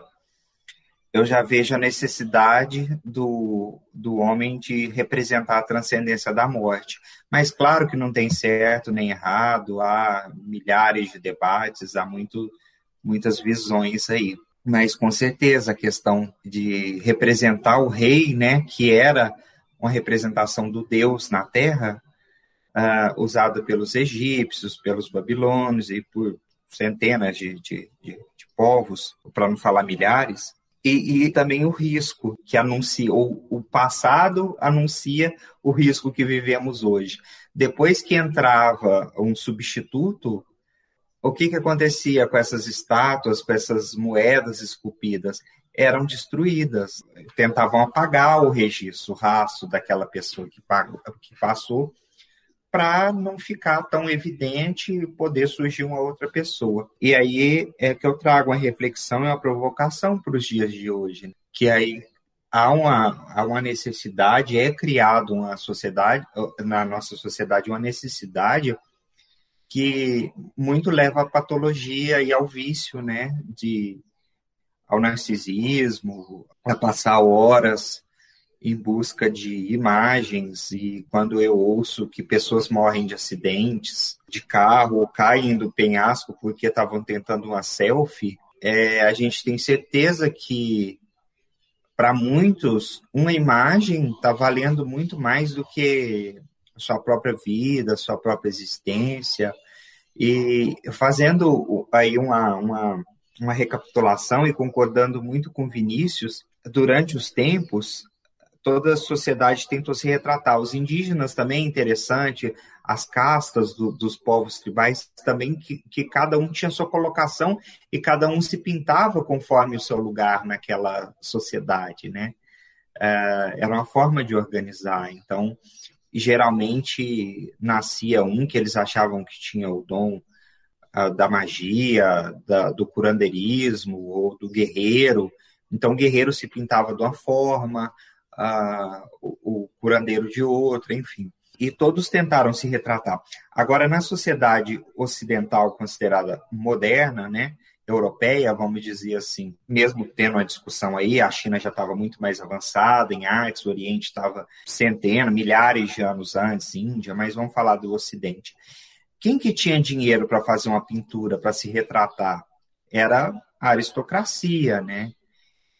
Eu já vejo a necessidade do, do homem de representar a transcendência da morte. Mas claro que não tem certo nem errado, há milhares de debates, há muito, muitas visões aí. Mas com certeza a questão de representar o rei, né, que era uma representação do Deus na Terra, uh, usada pelos egípcios, pelos babilônios e por centenas de, de, de, de povos, para não falar milhares, e, e, também o risco que anuncia, ou o passado anuncia o risco que vivemos hoje. Depois que entrava um substituto, o que, que acontecia com essas estátuas, com essas moedas esculpidas? Eram destruídas, tentavam apagar o registro, o rastro daquela pessoa que, pagou, que passou para não ficar tão evidente e poder surgir uma outra pessoa. E aí é que eu trago uma reflexão e uma provocação para os dias de hoje, que aí há uma, há uma necessidade, é criado uma sociedade, na nossa sociedade, uma necessidade que muito leva à patologia e ao vício, né, de ao narcisismo, a passar horas em busca de imagens e quando eu ouço que pessoas morrem de acidentes de carro ou caem do penhasco porque estavam tentando uma selfie, é, a gente tem certeza que para muitos uma imagem está valendo muito mais do que a sua própria vida, a sua própria existência. E fazendo aí uma, uma, uma recapitulação e concordando muito com Vinícius, durante os tempos toda a sociedade tentou se retratar. Os indígenas também é interessante, as castas do, dos povos tribais também, que, que, cada um tinha sua colocação e cada um se pintava conforme o seu lugar naquela sociedade, né? É, era uma forma de organizar. Então, geralmente nascia um que eles achavam que tinha o dom uh, da magia, da, do curandeirismo ou do guerreiro. Então, o guerreiro se pintava de uma forma, a, o, o curandeiro de outra, enfim. E todos tentaram se retratar. Agora, na sociedade ocidental considerada moderna, né, europeia, vamos dizer assim, mesmo tendo uma discussão aí, a China já estava muito mais avançada em artes, o Oriente estava centenas, milhares de anos antes, Índia, mas vamos falar do Ocidente. Quem que tinha dinheiro para fazer uma pintura, para se retratar? Era a aristocracia, né?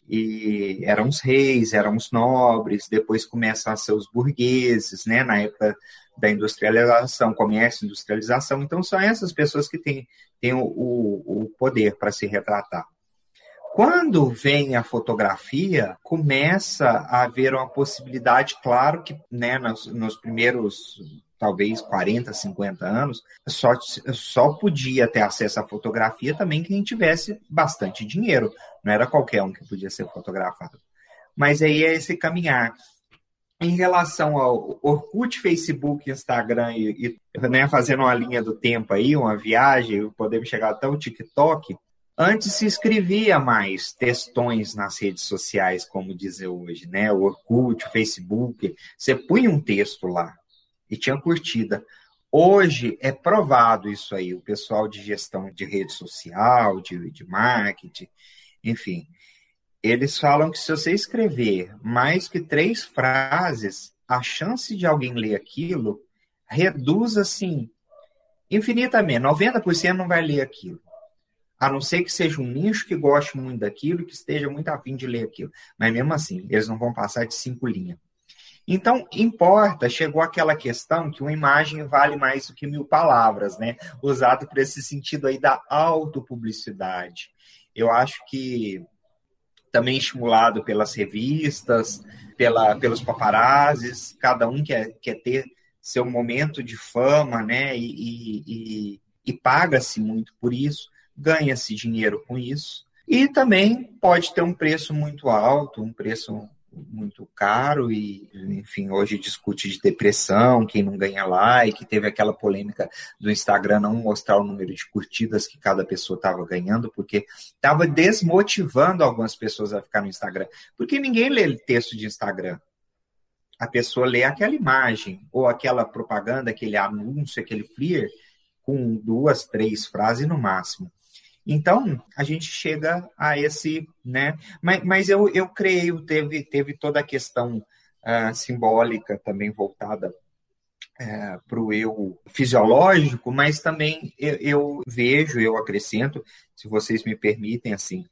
E eram os reis, eram os nobres, depois começam a ser os burgueses, né, na época da industrialização, comércio, industrialização, então são essas pessoas que têm, têm o, o, poder para se retratar. Quando vem a fotografia, começa a haver uma possibilidade, claro que né, nos, nos primeiros talvez 40, 50 anos, só, só podia ter acesso à fotografia também quem tivesse bastante dinheiro. Não era qualquer um que podia ser fotografado. Mas aí é esse caminhar. Em relação ao Orkut, Facebook, Instagram e, e né, fazendo uma linha do tempo aí, uma viagem, podemos chegar até o TikTok, Antes se escrevia mais textões nas redes sociais, como dizer hoje, né? O Orkut, o Facebook, você punha um texto lá e tinha curtida. Hoje é provado isso aí, o pessoal de gestão de rede social, de, de marketing, enfim. Eles falam que se você escrever mais que três frases, a chance de alguém ler aquilo reduz assim infinitamente. 90% não vai ler aquilo. A não ser que seja um nicho que goste muito daquilo e que esteja muito afim de ler aquilo. Mas mesmo assim, eles não vão passar de cinco linhas. Então, importa, chegou aquela questão que uma imagem vale mais do que mil palavras, né? Usado por esse sentido aí da autopublicidade. Eu acho que também estimulado pelas revistas, pela, pelos paparazzis, cada um quer, quer ter seu momento de fama, né? E, e, e paga-se muito por isso, ganha-se dinheiro com isso. E também pode ter um preço muito alto, um preço muito caro e, enfim, hoje discute de depressão, quem não ganha like, teve aquela polêmica do Instagram não mostrar o número de curtidas que cada pessoa estava ganhando, porque estava desmotivando algumas pessoas a ficar no Instagram, porque ninguém lê texto de Instagram. a pessoa lê aquela imagem, ou aquela propaganda, aquele anúncio, aquele flyer, com duas, três frases no máximo. Então, a gente chega a esse, né? Mas, mas eu, eu creio, teve, teve toda a questão uh, simbólica também voltada uh, para o eu fisiológico, mas também eu, eu, vejo, eu acrescento, se vocês me permitem, assim,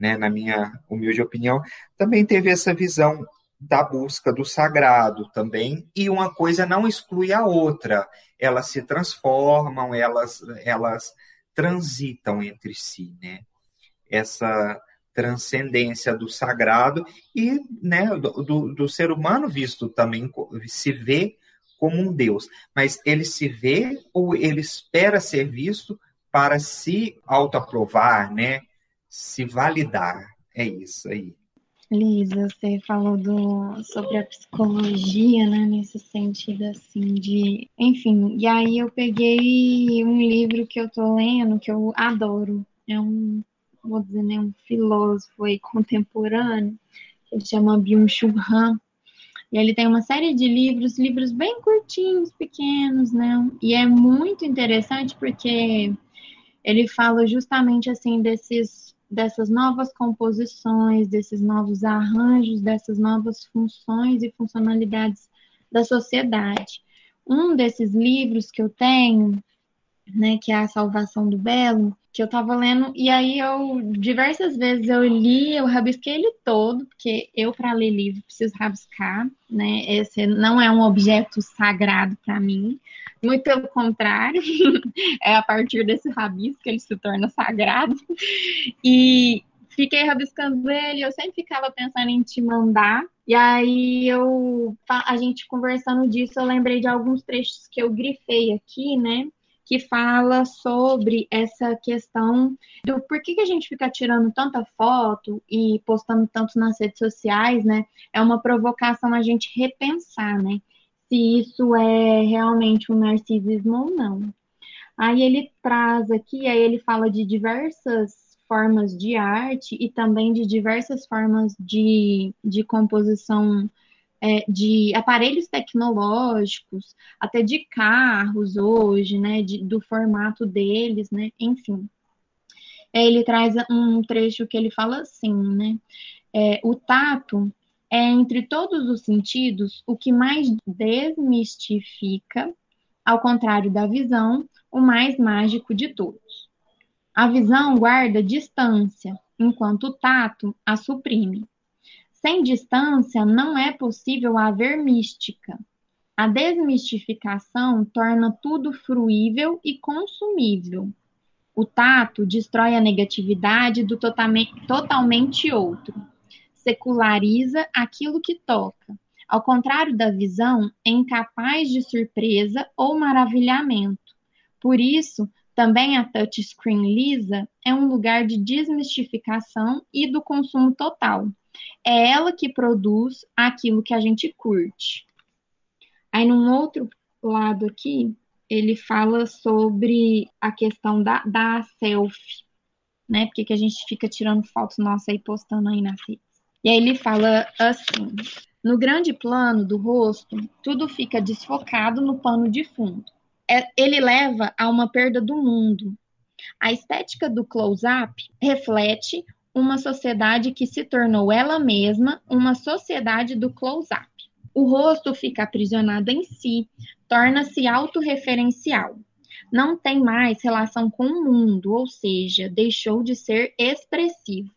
né, na minha humilde opinião, também teve essa visão da busca do sagrado também, e uma coisa não exclui a outra, elas se transformam, elas, elas transitam entre si, né? Essa transcendência do sagrado e né, do, do, ser humano visto também se vê como um Deus, mas ele se vê ou ele espera ser visto para se autoaprovar, né? Se validar. É isso aí. Lisa, você falou do, sobre a psicologia, né, nesse sentido assim de, enfim, e aí eu peguei um livro que eu tô lendo que eu adoro, é um, vou dizer, né, um filósofo aí contemporâneo, ele chama Byung-Chul Han, e ele tem uma série de livros, livros bem curtinhos, pequenos, né, e é muito interessante porque ele fala justamente assim desses dessas novas composições, desses novos arranjos, dessas novas funções e funcionalidades da sociedade. Um desses livros que eu tenho, né, que é A Salvação do Belo, que eu estava lendo, e aí eu, diversas vezes eu li, eu rabisquei ele todo, porque eu, para ler livro, preciso rabiscar, né, esse não é um objeto sagrado para mim, muito pelo contrário, é a partir desse rabisco que ele se torna sagrado. E fiquei rabiscando ele, eu sempre ficava pensando em te mandar. E aí eu a gente conversando disso, eu lembrei de alguns trechos que eu grifei aqui, né? Que fala sobre essa questão do por que, que a gente fica tirando tanta foto e postando tanto nas redes sociais, né? É uma provocação a gente repensar, né? Se isso é realmente um narcisismo ou não. Aí ele traz aqui, aí ele fala de diversas formas de arte e também de diversas formas de, de composição é, de aparelhos tecnológicos, até de carros hoje, né, de, do formato deles, né, enfim. Ele traz um trecho que ele fala assim, né, é, o tato é, entre todos os sentidos, o que mais desmistifica, ao contrário da visão, o mais mágico de todos. A visão guarda distância, enquanto o tato a suprime. Sem distância, não é possível haver mística. A desmistificação torna tudo fruível e consumível. O tato destrói a negatividade do totalmente outro seculariza aquilo que toca. Ao contrário da visão, é incapaz de surpresa ou maravilhamento. Por isso, também a touchscreen lisa é um lugar de desmistificação e do consumo total. É ela que produz aquilo que a gente curte. Aí, num outro lado aqui, ele fala sobre a questão da, da selfie, né? Porque que a gente fica tirando fotos nossas e postando aí na feed. E aí ele fala assim: no grande plano do rosto, tudo fica desfocado no pano de fundo. É, ele leva a uma perda do mundo. A estética do close-up reflete uma sociedade que se tornou ela mesma uma sociedade do close-up. O rosto fica aprisionado em si, torna-se autorreferencial. Não tem mais relação com o mundo, ou seja, deixou de ser expressivo.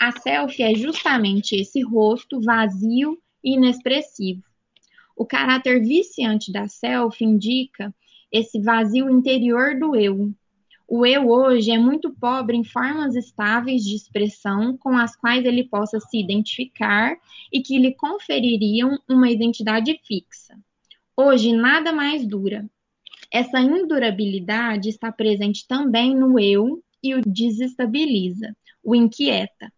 A selfie é justamente esse rosto vazio e inexpressivo. O caráter viciante da selfie indica esse vazio interior do eu. O eu hoje é muito pobre em formas estáveis de expressão com as quais ele possa se identificar e que lhe confeririam uma identidade fixa. Hoje nada mais dura. Essa indurabilidade está presente também no eu e o desestabiliza, o inquieta.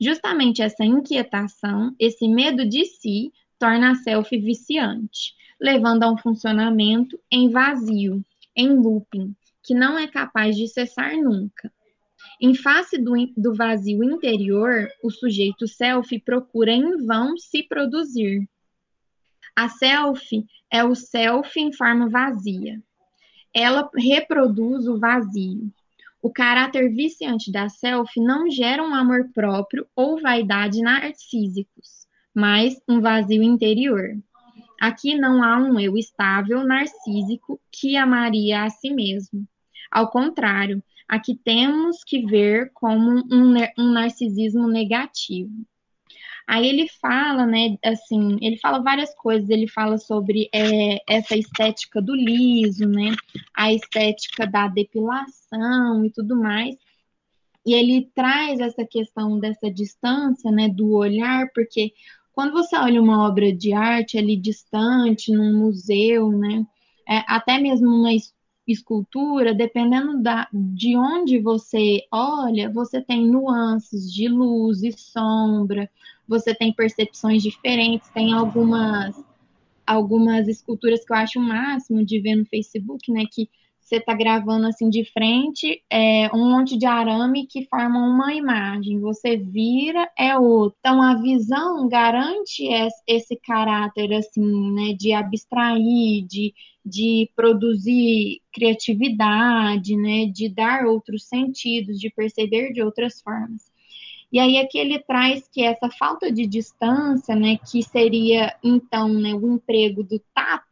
Justamente essa inquietação, esse medo de si, torna a selfie viciante, levando a um funcionamento em vazio, em looping, que não é capaz de cessar nunca. Em face do, do vazio interior, o sujeito selfie procura em vão se produzir. A selfie é o self em forma vazia. Ela reproduz o vazio. O caráter viciante da selfie não gera um amor próprio ou vaidade narcísicos, mas um vazio interior. Aqui não há um eu estável narcísico que amaria a si mesmo. Ao contrário, aqui temos que ver como um, um narcisismo negativo. Aí ele fala, né, assim, ele fala várias coisas, ele fala sobre é, essa estética do liso, né, a estética da depilação e tudo mais. E ele traz essa questão dessa distância, né, do olhar, porque quando você olha uma obra de arte ali distante, num museu, né, é, até mesmo uma escultura, dependendo da, de onde você olha, você tem nuances de luz e sombra, você tem percepções diferentes, tem algumas algumas esculturas que eu acho o máximo de ver no Facebook, né, que você está gravando assim de frente, é um monte de arame que forma uma imagem. Você vira, é outra. Então a visão garante esse caráter assim, né, de abstrair, de, de produzir criatividade, né, de dar outros sentidos, de perceber de outras formas. E aí aqui ele traz que essa falta de distância, né, que seria então né, o emprego do tato,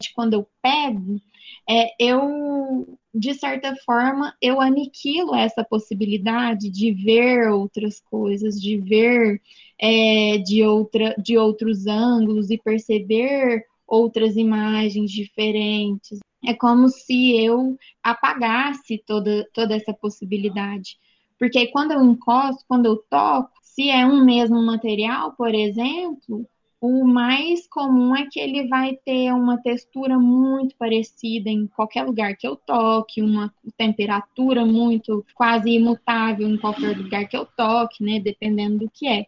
de quando eu pego, é, eu, de certa forma, eu aniquilo essa possibilidade de ver outras coisas, de ver é, de, outra, de outros ângulos e perceber outras imagens diferentes. É como se eu apagasse toda, toda essa possibilidade. Porque quando eu encosto, quando eu toco, se é um mesmo material, por exemplo, o mais comum é que ele vai ter uma textura muito parecida em qualquer lugar que eu toque, uma temperatura muito quase imutável em qualquer lugar que eu toque, né? Dependendo do que é.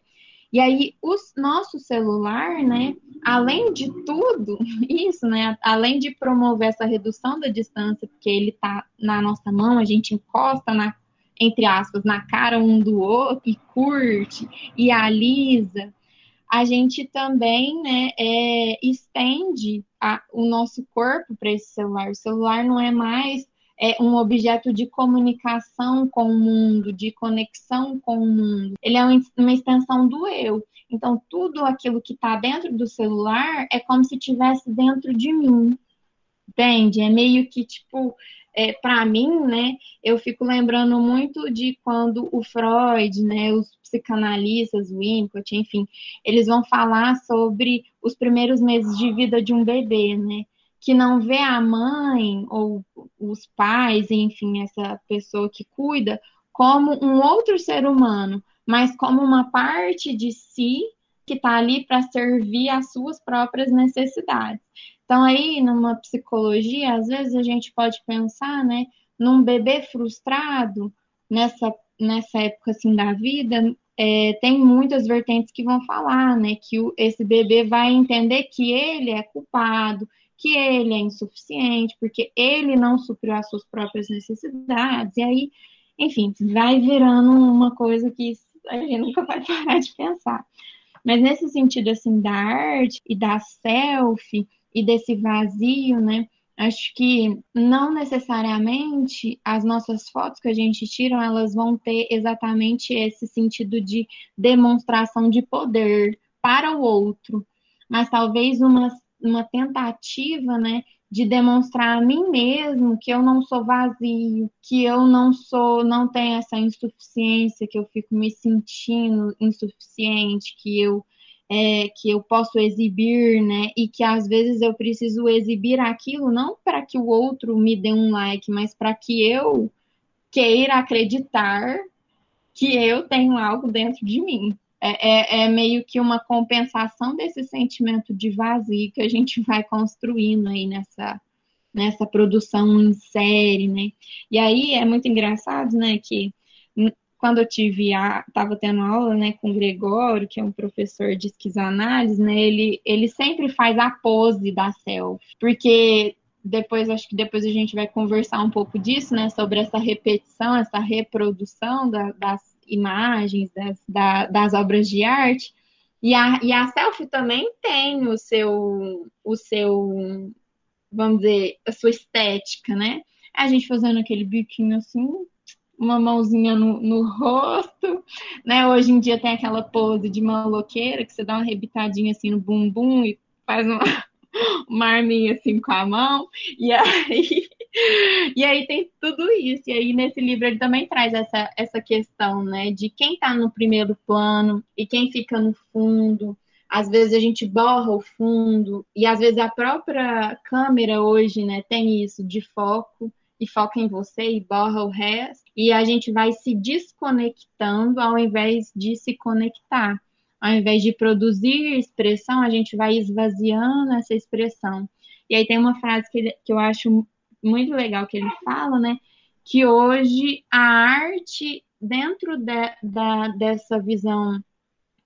E aí, o nosso celular, né, além de tudo isso, né, além de promover essa redução da distância, porque ele está na nossa mão, a gente encosta na, entre aspas, na cara um do outro e curte e alisa, a gente também né, é, estende a, o nosso corpo para esse celular. O celular não é mais é, um objeto de comunicação com o mundo, de conexão com o mundo. Ele é uma extensão do eu. Então, tudo aquilo que está dentro do celular é como se estivesse dentro de mim. Entende? É meio que tipo é, para mim, né, eu fico lembrando muito de quando o Freud, né, os psicanalistas, o Winnicott, enfim, eles vão falar sobre os primeiros meses de vida de um bebê, né, que não vê a mãe ou os pais, enfim, essa pessoa que cuida, como um outro ser humano, mas como uma parte de si que está ali para servir às suas próprias necessidades. Então, aí, numa psicologia, às vezes a gente pode pensar, né, num bebê frustrado, nessa, nessa época, assim, da vida, é, tem muitas vertentes que vão falar, né, que o, esse bebê vai entender que ele é culpado, que ele é insuficiente, porque ele não supriu as suas próprias necessidades, e aí, enfim, vai virando uma coisa que a gente nunca vai parar de pensar. Mas nesse sentido, assim, da arte e da selfie, e desse vazio, né? Acho que não necessariamente as nossas fotos que a gente tira, elas vão ter exatamente esse sentido de demonstração de poder para o outro, mas talvez uma, uma tentativa, né, de demonstrar a mim mesmo que eu não sou vazio, que eu não sou, não tenho essa insuficiência, que eu fico me sentindo insuficiente, que eu é, que eu posso exibir, né? E que às vezes eu preciso exibir aquilo não para que o outro me dê um like, mas para que eu queira acreditar que eu tenho algo dentro de mim. É, é, é, meio que uma compensação desse sentimento de vazio que a gente vai construindo aí nessa, nessa produção em série, né? E aí é muito engraçado, né, que quando eu tive a estava tendo aula, né, com o Gregório, que é um professor de esquizoanálise, né, ele ele sempre faz a pose da selfie, porque depois acho que depois a gente vai conversar um pouco disso, né, sobre essa repetição, essa reprodução da, das imagens, das, da, das obras de arte. E a, e a selfie também tem o seu, o seu, vamos dizer, a sua estética, né? A gente fazendo aquele biquinho assim, uma mãozinha no, no, rosto, né? Hoje em dia tem aquela pose de maloqueira que você dá uma rebitadinha assim no bumbum e faz uma, uma arminha assim com a mão, e aí, e aí tem tudo isso. E aí nesse livro ele também traz essa, essa questão, né, de quem está no primeiro plano e quem fica no fundo. Às vezes a gente borra o fundo, e às vezes a própria câmera hoje, né, tem isso de foco e foca em você e borra o resto, e a gente vai se desconectando ao invés de se conectar. Ao invés de produzir expressão, a gente vai esvaziando essa expressão. E aí tem uma frase que, ele, que eu acho muito legal que ele fala, né? Que hoje a arte, dentro de, da, dessa visão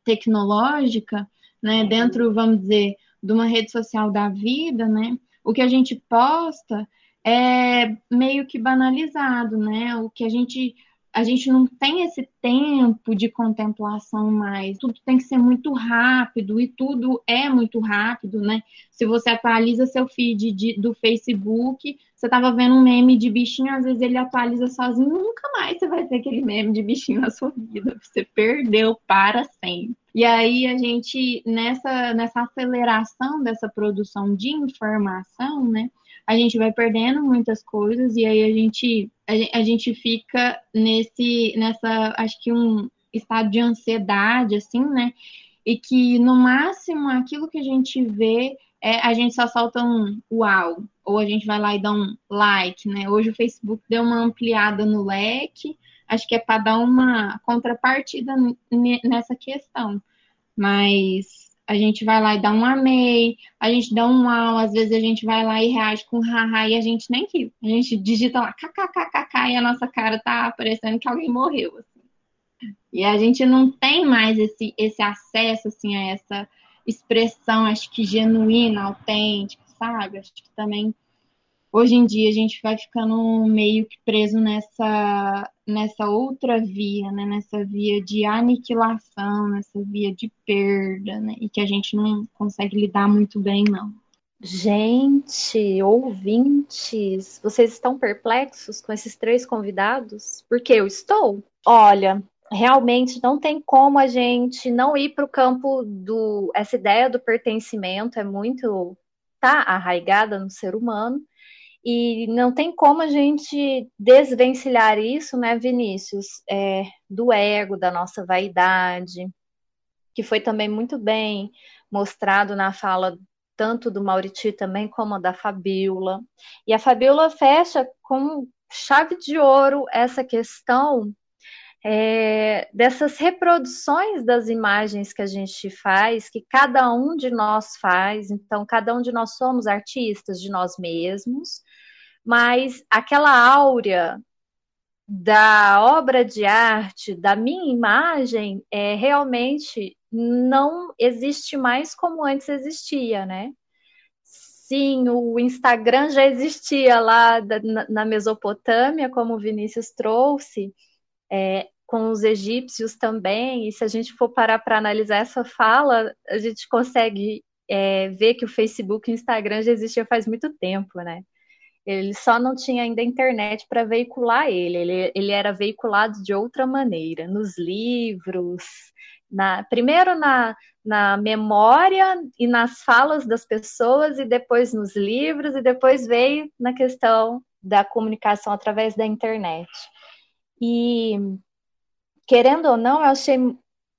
tecnológica, né? Dentro, vamos dizer, de uma rede social da vida, né? O que a gente posta é meio que banalizado, né? O que a gente a gente não tem esse tempo de contemplação mais. Tudo tem que ser muito rápido e tudo é muito rápido, né? Se você atualiza seu feed de, do Facebook, você estava vendo um meme de bichinho, às vezes ele atualiza sozinho, nunca mais você vai ter aquele meme de bichinho na sua vida. Você perdeu para sempre. E aí a gente, nessa, nessa aceleração dessa produção de informação, né? A gente vai perdendo muitas coisas e aí a gente, a, gente fica nesse, nessa, acho que um estado de ansiedade, assim, né? E que no máximo aquilo que a gente vê é a gente só solta um uau, ou a gente vai lá e dá um like, né? Hoje o Facebook deu uma ampliada no leque, acho que é para dar uma contrapartida nessa questão. Mas a gente vai lá e dá um amei, a gente dá um mal, às vezes a gente vai lá e reage com haha e a gente nem riu. A gente digita lá kkkk e a nossa cara tá parecendo que alguém morreu. Assim. E a gente não tem mais esse, esse acesso assim, a essa expressão, acho que genuína, autêntica, sabe? Acho que também hoje em dia a gente vai ficando meio que preso nessa, nessa outra via, né? nessa via de aniquilação, nessa via de perda, né? e que a gente não consegue lidar muito bem, não. Gente, ouvintes, vocês estão perplexos com esses três convidados? Porque eu estou. Olha, realmente não tem como a gente não ir para o campo do. Essa ideia do pertencimento é muito tá arraigada no ser humano. E não tem como a gente desvencilhar isso, né, Vinícius, é, do ego, da nossa vaidade, que foi também muito bem mostrado na fala tanto do Mauriti também como da Fabiola. E a Fabiola fecha com chave de ouro essa questão é, dessas reproduções das imagens que a gente faz, que cada um de nós faz, então cada um de nós somos artistas de nós mesmos, mas aquela áurea da obra de arte, da minha imagem, é, realmente não existe mais como antes existia, né? Sim, o Instagram já existia lá na Mesopotâmia, como o Vinícius trouxe, é, com os egípcios também, e se a gente for parar para analisar essa fala, a gente consegue é, ver que o Facebook e o Instagram já existia faz muito tempo, né? Ele só não tinha ainda internet para veicular ele. ele. Ele era veiculado de outra maneira, nos livros, na, primeiro na, na memória e nas falas das pessoas, e depois nos livros, e depois veio na questão da comunicação através da internet. E, querendo ou não, eu achei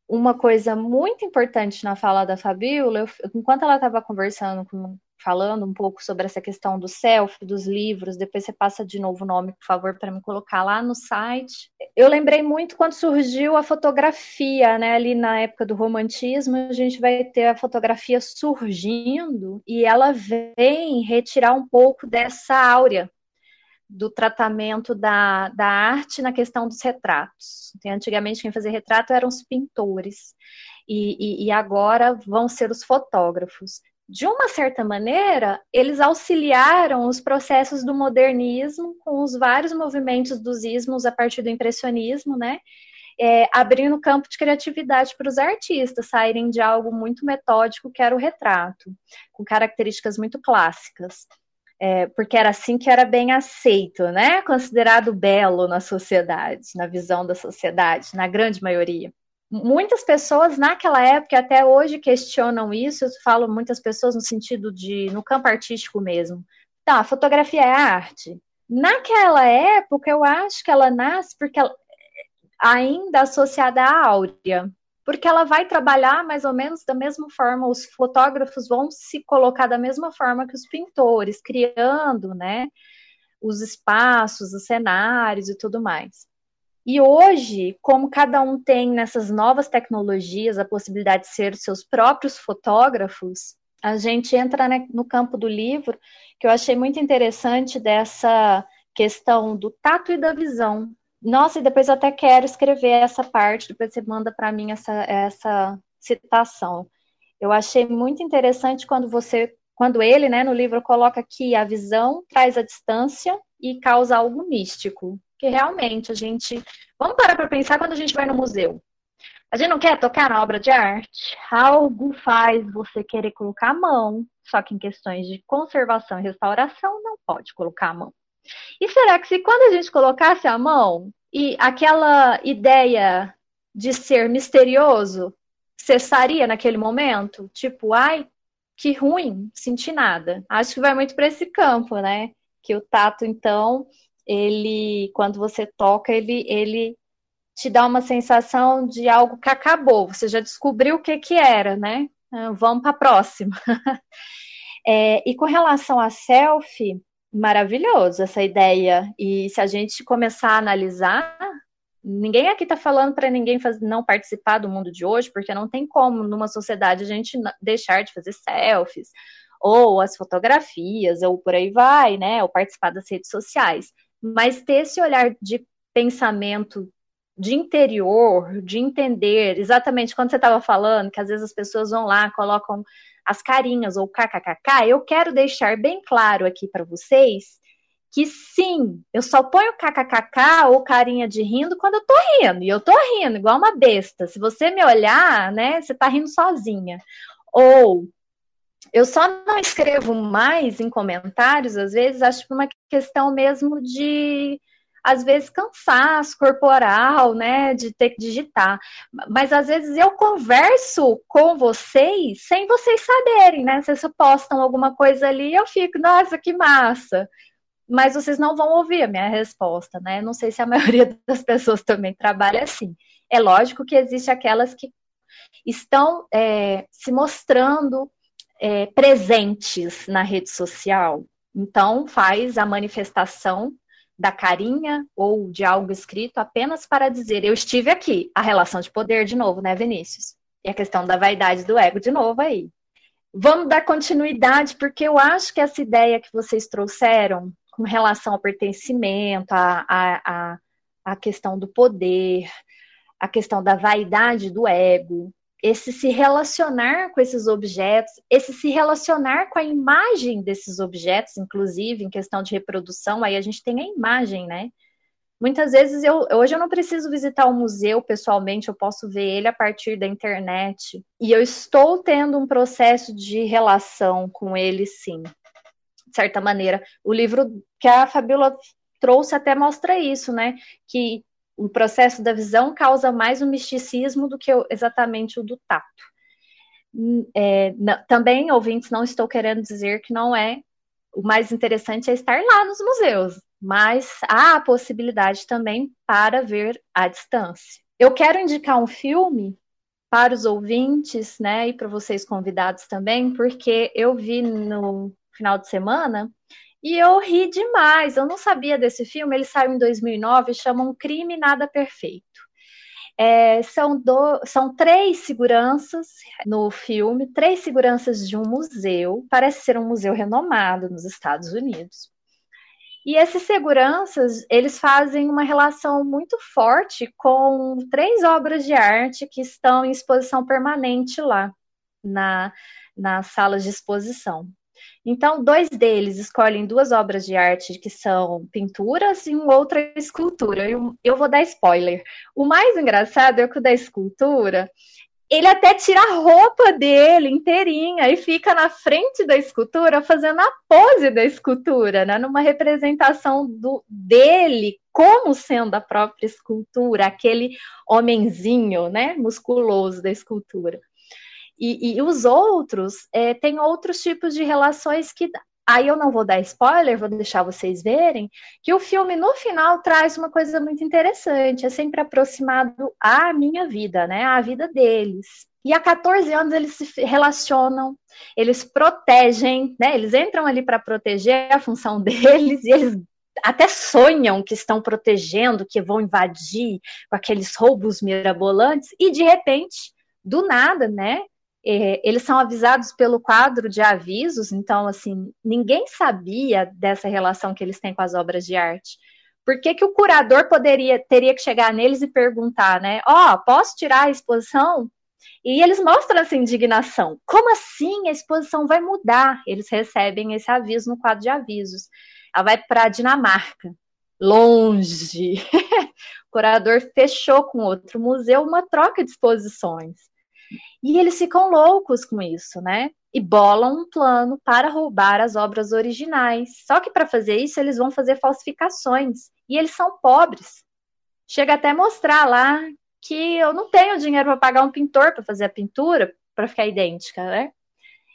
uma coisa muito importante na fala da Fabiola, eu, enquanto ela estava conversando, com, falando um pouco sobre essa questão do selfie, dos livros, depois você passa de novo o nome, por favor, para me colocar lá no site. Eu lembrei muito quando surgiu a fotografia, né, ali na época do romantismo, a gente vai ter a fotografia surgindo e ela vem retirar um pouco dessa áurea do tratamento da, da arte na questão dos retratos. Antigamente, quem fazia retrato eram os pintores, e, e, e agora vão ser os fotógrafos. De uma certa maneira, eles auxiliaram os processos do modernismo com os vários movimentos dos ismos a partir do impressionismo, né? é, abrindo campo de criatividade para os artistas saírem de algo muito metódico, que era o retrato, com características muito clássicas. É, porque era assim que era bem aceito, né? Considerado belo na sociedade, na visão da sociedade, na grande maioria. Muitas pessoas naquela época, até hoje, questionam isso. Eu falo muitas pessoas no sentido de, no campo artístico mesmo. Tá, fotografia é arte. Naquela época, eu acho que ela nasce porque ela, ainda associada à áurea, porque ela vai trabalhar mais ou menos da mesma forma, os fotógrafos vão se colocar da mesma forma que os pintores, criando, né, os espaços, os cenários e tudo mais. E hoje, como cada um tem nessas novas tecnologias a possibilidade de ser seus próprios fotógrafos, a gente entra né, no campo do livro, que eu achei muito interessante dessa questão do tato e da visão, nossa, e depois eu até quero escrever essa parte, depois você manda para mim essa, essa citação. Eu achei muito interessante quando você, quando ele, né, no livro coloca que a visão traz a distância e causa algo místico. Que realmente a gente, vamos parar para pensar quando a gente vai no museu. A gente não quer tocar na obra de arte. Algo faz você querer colocar a mão, só que em questões de conservação e restauração não pode colocar a mão. E será que se quando a gente colocasse a mão e aquela ideia de ser misterioso cessaria naquele momento? Tipo, ai, que ruim, senti nada. Acho que vai muito para esse campo, né? Que o tato, então, ele, quando você toca, ele, ele te dá uma sensação de algo que acabou. Você já descobriu o que que era, né? Ah, vamos para a próxima. é, e com relação a selfie, maravilhoso essa ideia. E se a gente começar a analisar, ninguém aqui está falando para ninguém não participar do mundo de hoje, porque não tem como numa sociedade a gente deixar de fazer selfies ou as fotografias ou por aí vai, né? Ou participar das redes sociais. Mas ter esse olhar de pensamento de interior, de entender exatamente quando você estava falando, que às vezes as pessoas vão lá, colocam as carinhas ou kkkk, eu quero deixar bem claro aqui para vocês que sim, eu só ponho kkkk ou carinha de rindo quando eu tô rindo, e eu tô rindo igual uma besta. Se você me olhar, né, você tá rindo sozinha. Ou eu só não escrevo mais em comentários, às vezes, acho que uma questão mesmo de às vezes cansaço corporal, né, de ter que digitar. Mas às vezes eu converso com vocês sem vocês saberem, né? Vocês postam alguma coisa ali eu fico, nossa, que massa. Mas vocês não vão ouvir a minha resposta, né? Não sei se a maioria das pessoas também trabalha assim. É lógico que existe aquelas que estão é, se mostrando é, presentes na rede social. Então, faz a manifestação da carinha ou de algo escrito apenas para dizer eu estive aqui. A relação de poder de novo, né, Vinícius? E a questão da vaidade do ego de novo aí. Vamos dar continuidade, porque eu acho que essa ideia que vocês trouxeram com relação ao pertencimento, a, a, a, a questão do poder, a questão da vaidade do ego, esse se relacionar com esses objetos, esse se relacionar com a imagem desses objetos, inclusive em questão de reprodução, aí a gente tem a imagem, né? Muitas vezes eu hoje eu não preciso visitar o museu pessoalmente, eu posso ver ele a partir da internet. E eu estou tendo um processo de relação com ele, sim. De certa maneira. O livro que a Fabiola trouxe até mostra isso, né? Que o processo da visão causa mais o misticismo do que exatamente o do tato. Hum, é, também, ouvintes, não estou querendo dizer que não é o mais interessante é estar lá nos museus, mas há a possibilidade também para ver à distância. Eu quero indicar um filme para os ouvintes, né, e para vocês convidados também, porque eu vi no final de semana e eu ri demais. Eu não sabia desse filme. Ele saiu em 2009. Chama Um Crime Nada Perfeito. É, são, do, são três seguranças no filme, três seguranças de um museu. Parece ser um museu renomado nos Estados Unidos. E esses seguranças, eles fazem uma relação muito forte com três obras de arte que estão em exposição permanente lá na, nas salas de exposição. Então, dois deles escolhem duas obras de arte que são pinturas e um outra escultura. Eu, eu vou dar spoiler. O mais engraçado é que o da escultura ele até tira a roupa dele inteirinha e fica na frente da escultura fazendo a pose da escultura, né? Numa representação do, dele como sendo a própria escultura, aquele homenzinho, né? Musculoso da escultura. E, e os outros é, têm outros tipos de relações que Aí eu não vou dar spoiler, vou deixar vocês verem que o filme no final traz uma coisa muito interessante, é sempre aproximado à minha vida, né, à vida deles. E há 14 anos eles se relacionam, eles protegem, né? Eles entram ali para proteger a função deles e eles até sonham que estão protegendo, que vão invadir com aqueles roubos mirabolantes e de repente, do nada, né? É, eles são avisados pelo quadro de avisos, então, assim, ninguém sabia dessa relação que eles têm com as obras de arte. Por que, que o curador poderia teria que chegar neles e perguntar, né? Ó, oh, posso tirar a exposição? E eles mostram essa indignação. Como assim a exposição vai mudar? Eles recebem esse aviso no quadro de avisos. Ela vai para a Dinamarca, longe. o curador fechou com outro museu uma troca de exposições. E eles ficam loucos com isso, né? E bolam um plano para roubar as obras originais. Só que para fazer isso, eles vão fazer falsificações. E eles são pobres. Chega até mostrar lá que eu não tenho dinheiro para pagar um pintor para fazer a pintura, para ficar idêntica, né?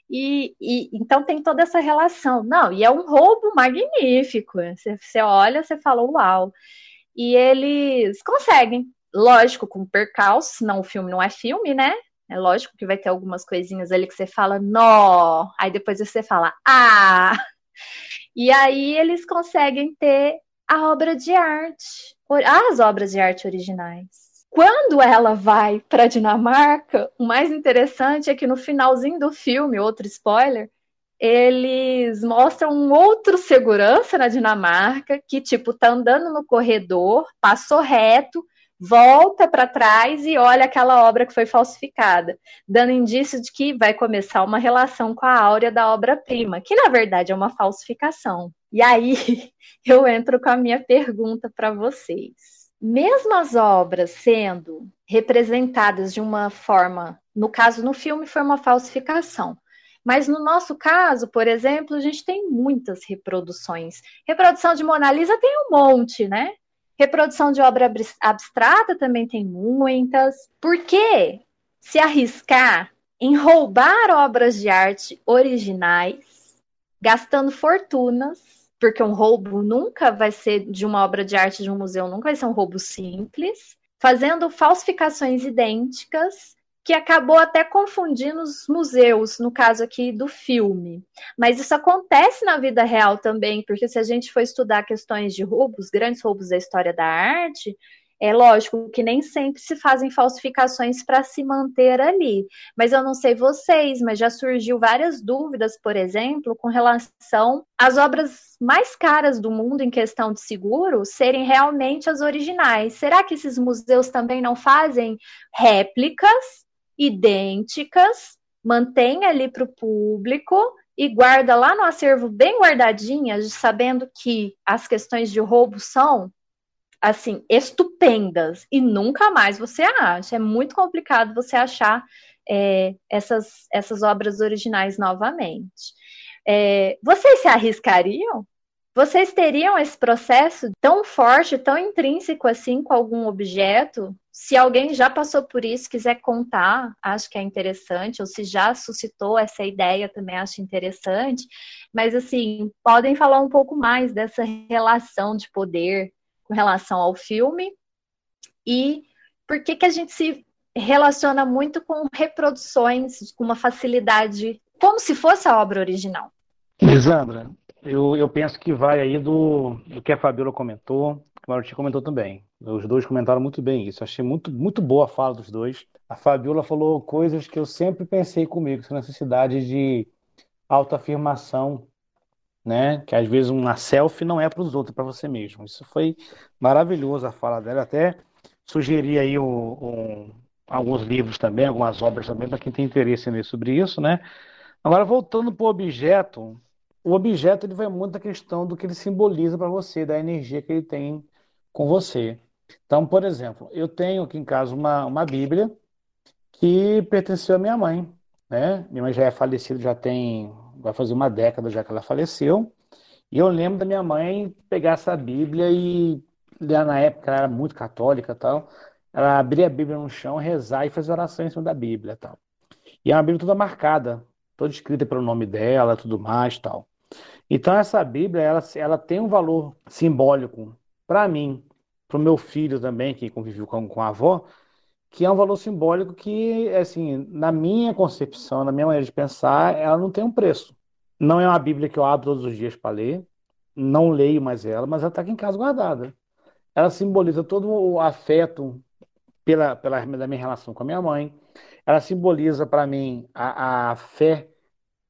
E, e, então tem toda essa relação. Não, e é um roubo magnífico. Você, você olha, você fala, uau. E eles conseguem, lógico, com percalço, senão o filme não é filme, né? É lógico que vai ter algumas coisinhas ali que você fala, nó, aí depois você fala, ah! E aí eles conseguem ter a obra de arte, as obras de arte originais. Quando ela vai para a Dinamarca, o mais interessante é que no finalzinho do filme, outro spoiler, eles mostram um outro segurança na Dinamarca que, tipo, tá andando no corredor, passou reto, volta para trás e olha aquela obra que foi falsificada, dando indício de que vai começar uma relação com a áurea da obra-prima, que na verdade é uma falsificação. E aí eu entro com a minha pergunta para vocês. Mesmo as obras sendo representadas de uma forma, no caso no filme foi uma falsificação, mas no nosso caso, por exemplo, a gente tem muitas reproduções. Reprodução de Mona Lisa tem um monte, né? Reprodução de obra abstrata também tem muitas. Por que se arriscar em roubar obras de arte originais, gastando fortunas, porque um roubo nunca vai ser de uma obra de arte de um museu, nunca vai ser um roubo simples, fazendo falsificações idênticas que acabou até confundindo os museus, no caso aqui do filme. Mas isso acontece na vida real também, porque se a gente for estudar questões de roubos, grandes roubos da história da arte, é lógico que nem sempre se fazem falsificações para se manter ali. Mas eu não sei vocês, mas já surgiu várias dúvidas, por exemplo, com relação às obras mais caras do mundo em questão de seguro serem realmente as originais. Será que esses museus também não fazem réplicas idênticas, mantém ali para o público e guarda lá no acervo bem guardadinhas, sabendo que as questões de roubo são assim estupendas e nunca mais você acha. É muito complicado você achar é, essas, essas obras originais novamente. É, vocês se arriscariam? Vocês teriam esse processo tão forte, tão intrínseco assim com algum objeto? Se alguém já passou por isso, quiser contar, acho que é interessante, ou se já suscitou essa ideia, também acho interessante. Mas, assim, podem falar um pouco mais dessa relação de poder com relação ao filme e por que, que a gente se relaciona muito com reproduções com uma facilidade, como se fosse a obra original. Lisandra, eu, eu penso que vai aí do, do que a Fabiola comentou, o Martim comentou também. Os dois comentaram muito bem isso. Achei muito, muito boa a fala dos dois. A Fabiola falou coisas que eu sempre pensei comigo, essa necessidade de autoafirmação, né? Que às vezes uma selfie não é para os outros, é para você mesmo. Isso foi maravilhoso a fala dela. Até sugeri aí alguns livros também, algumas obras também, para quem tem interesse sobre isso, né? Agora, voltando para o objeto, o objeto ele vai muito da questão do que ele simboliza para você, da energia que ele tem com você. Então, por exemplo, eu tenho aqui em casa uma, uma Bíblia que pertenceu à minha mãe, né? Minha mãe já é falecida, já tem, vai fazer uma década já que ela faleceu. E eu lembro da minha mãe pegar essa Bíblia e na época ela era muito católica tal, ela abria a Bíblia no chão, rezar e fazer oração em cima da Bíblia tal. E é uma Bíblia toda marcada, toda escrita pelo nome dela, tudo mais tal. Então essa Bíblia ela, ela tem um valor simbólico para mim, para o meu filho também que conviveu com, com a avó, que é um valor simbólico que, assim, na minha concepção, na minha maneira de pensar, ela não tem um preço. Não é uma Bíblia que eu abro todos os dias para ler, não leio mais ela, mas ela está aqui em casa guardada. Ela simboliza todo o afeto pela, pela da minha relação com a minha mãe. Ela simboliza para mim a, a fé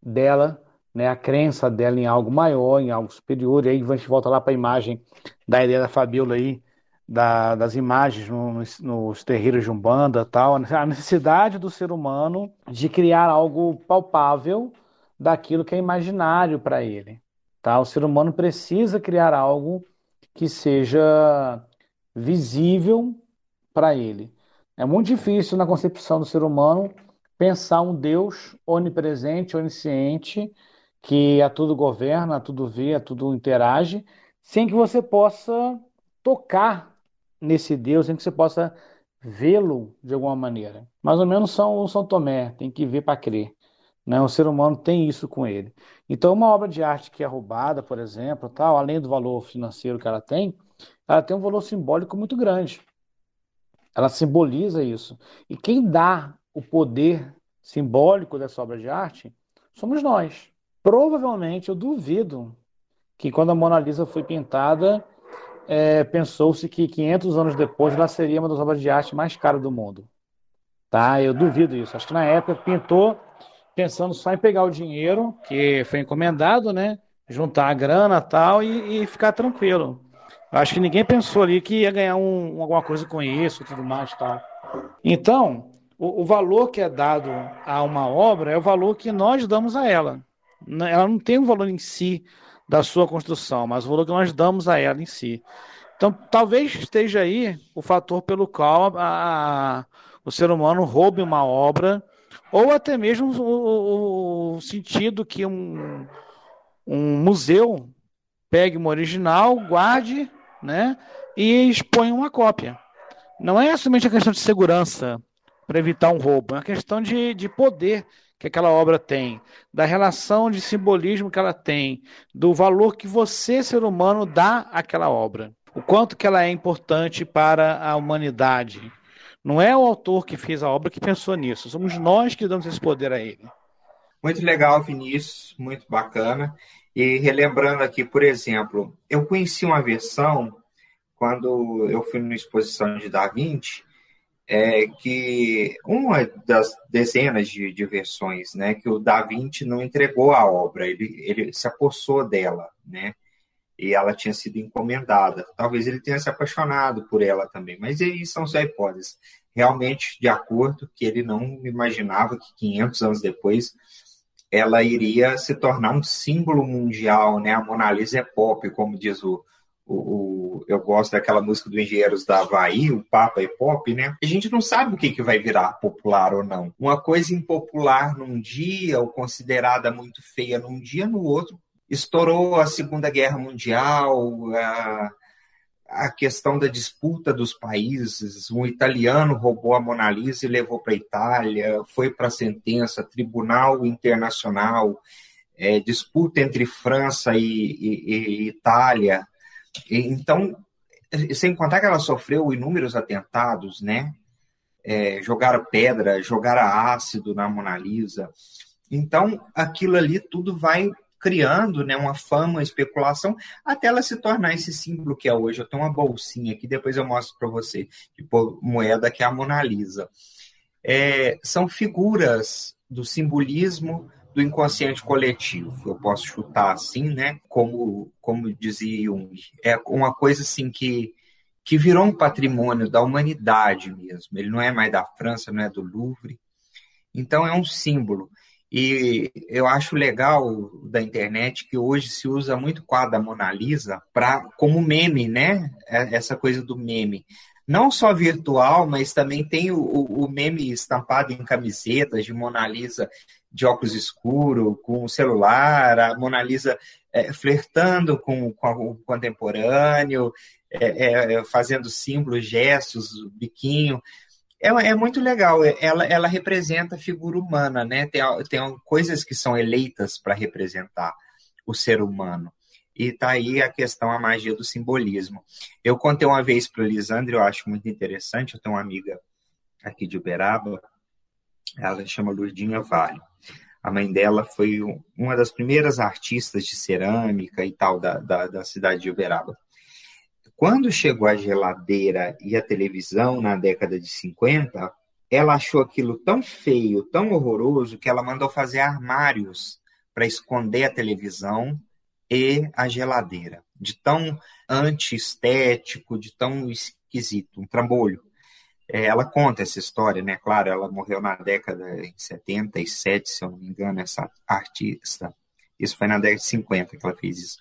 dela, né, a crença dela em algo maior, em algo superior. E aí a gente volta lá para a imagem da ideia da Fabiola aí, da, das imagens nos, nos terreiros de Umbanda tal, a necessidade do ser humano de criar algo palpável daquilo que é imaginário para ele. Tá? O ser humano precisa criar algo que seja visível para ele. É muito difícil na concepção do ser humano pensar um Deus onipresente, onisciente, que a tudo governa, a tudo vê, a tudo interage, sem que você possa tocar nesse Deus, em que você possa vê-lo de alguma maneira. Mais ou menos São, São Tomé, tem que ver para crer. Né? O ser humano tem isso com ele. Então, uma obra de arte que é roubada, por exemplo, tal, além do valor financeiro que ela tem, ela tem um valor simbólico muito grande. Ela simboliza isso. E quem dá o poder simbólico dessa obra de arte somos nós. Provavelmente, eu duvido que quando a Mona Lisa foi pintada, é, pensou-se que 500 anos depois ela seria uma das obras de arte mais caras do mundo. Tá? Eu duvido isso. Acho que na época pintou pensando só em pegar o dinheiro que foi encomendado, né? Juntar a grana tal e, e ficar tranquilo. Acho que ninguém pensou ali que ia ganhar um, alguma coisa com isso tudo mais tal. Então, o, o valor que é dado a uma obra é o valor que nós damos a ela. Ela não tem um valor em si da sua construção, mas o valor que nós damos a ela em si. Então, talvez esteja aí o fator pelo qual a, a, o ser humano roube uma obra, ou até mesmo o, o sentido que um, um museu pegue uma original, guarde, né, e exponha uma cópia. Não é somente a questão de segurança para evitar um roubo, é uma questão de, de poder que aquela obra tem, da relação de simbolismo que ela tem, do valor que você, ser humano, dá àquela obra. O quanto que ela é importante para a humanidade. Não é o autor que fez a obra que pensou nisso, somos nós que damos esse poder a ele. Muito legal, Vinícius, muito bacana. E relembrando aqui, por exemplo, eu conheci uma versão quando eu fui numa exposição de Da Vinci, é que uma das dezenas de, de, versões, né, que o Da Vinci não entregou a obra, ele, ele se apossou dela, né, e ela tinha sido encomendada. Talvez ele tenha se apaixonado por ela também, mas aí são só hipóteses. Realmente, de acordo, que ele não imaginava que 500 anos depois ela iria se tornar um símbolo mundial, né? A Mona Lisa é pop, como diz o, o, o, eu gosto daquela música do Engenheiros da Havaí, o Papa e Pop, né? A gente não sabe o que, que vai virar popular ou não. Uma coisa impopular num dia, ou considerada muito feia num dia, no outro, estourou a Segunda Guerra Mundial, a, a questão da disputa dos países. Um italiano roubou a Mona Lisa e levou para a Itália, foi para a sentença, Tribunal Internacional, é, disputa entre França e, e, e Itália então, sem contar que ela sofreu inúmeros atentados, né? É, jogaram pedra, jogaram ácido na Mona Lisa. Então, aquilo ali tudo vai criando né, uma fama, uma especulação, até ela se tornar esse símbolo que é hoje. Eu tenho uma bolsinha aqui, depois eu mostro para você, de moeda que é a Mona Lisa. É, são figuras do simbolismo do inconsciente coletivo. Eu posso chutar assim, né? Como, como dizia Jung. É uma coisa assim que, que virou um patrimônio da humanidade mesmo. Ele não é mais da França, não é do Louvre. Então é um símbolo. E eu acho legal da internet que hoje se usa muito o quadro da Mona Lisa pra, como meme, né? É, essa coisa do meme. Não só virtual, mas também tem o, o meme estampado em camisetas de Mona Lisa de óculos escuro, com o celular, a Mona Lisa é, flertando com, com o contemporâneo, é, é, fazendo símbolos, gestos, biquinho. É, é, muito legal. Ela, ela representa a figura humana, né? Tem, tem coisas que são eleitas para representar o ser humano. E tá aí a questão, a magia do simbolismo. Eu contei uma vez para o Lisandro, eu acho muito interessante. Eu tenho uma amiga aqui de Uberaba, ela chama Lurdinha Vale. A mãe dela foi uma das primeiras artistas de cerâmica e tal da, da, da cidade de Uberaba. Quando chegou a geladeira e a televisão na década de 50, ela achou aquilo tão feio, tão horroroso, que ela mandou fazer armários para esconder a televisão e a geladeira. De tão antiestético, de tão esquisito, um trambolho. É, ela conta essa história, né? Claro, ela morreu na década de 77, se eu não me engano, essa artista. Isso foi na década de 50 que ela fez isso.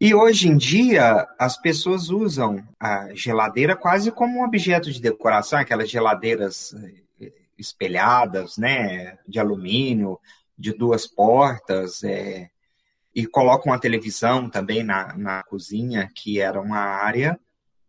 E hoje em dia, as pessoas usam a geladeira quase como um objeto de decoração, aquelas geladeiras eh, espelhadas, né, de alumínio, de duas portas, é, e colocam uma televisão também na, na cozinha, que era uma área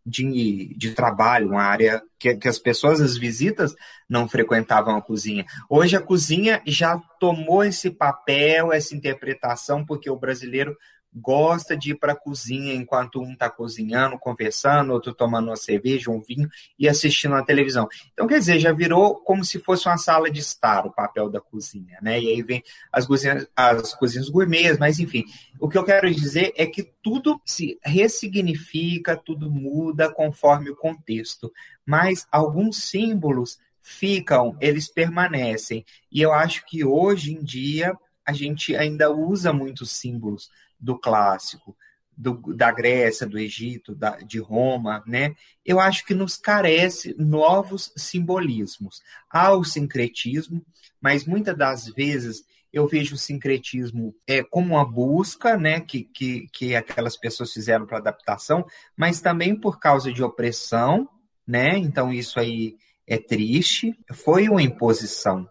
de, de trabalho, uma área que, que as pessoas, as visitas, não frequentavam a cozinha. Hoje a cozinha já tomou esse papel, essa interpretação, porque o brasileiro gosta de ir para a cozinha enquanto um está cozinhando, conversando, outro tomando uma cerveja, um vinho e assistindo a televisão. Então, quer dizer, já virou como se fosse uma sala de estar o papel da cozinha, né? E aí vem as cozinhas, as cozinhas gourmets, mas enfim. O que eu quero dizer é que tudo se ressignifica, tudo muda conforme o contexto, mas alguns símbolos ficam, eles permanecem. E eu acho que hoje em dia a gente ainda usa muitos símbolos do clássico, do, da Grécia, do Egito, da, de Roma, né? Eu acho que nos carece novos simbolismos. Há o sincretismo, mas muitas das vezes eu vejo o sincretismo é, como uma busca, né, que, que, que aquelas pessoas fizeram para adaptação, mas também por causa de opressão, né? Então isso aí é triste. Foi uma imposição.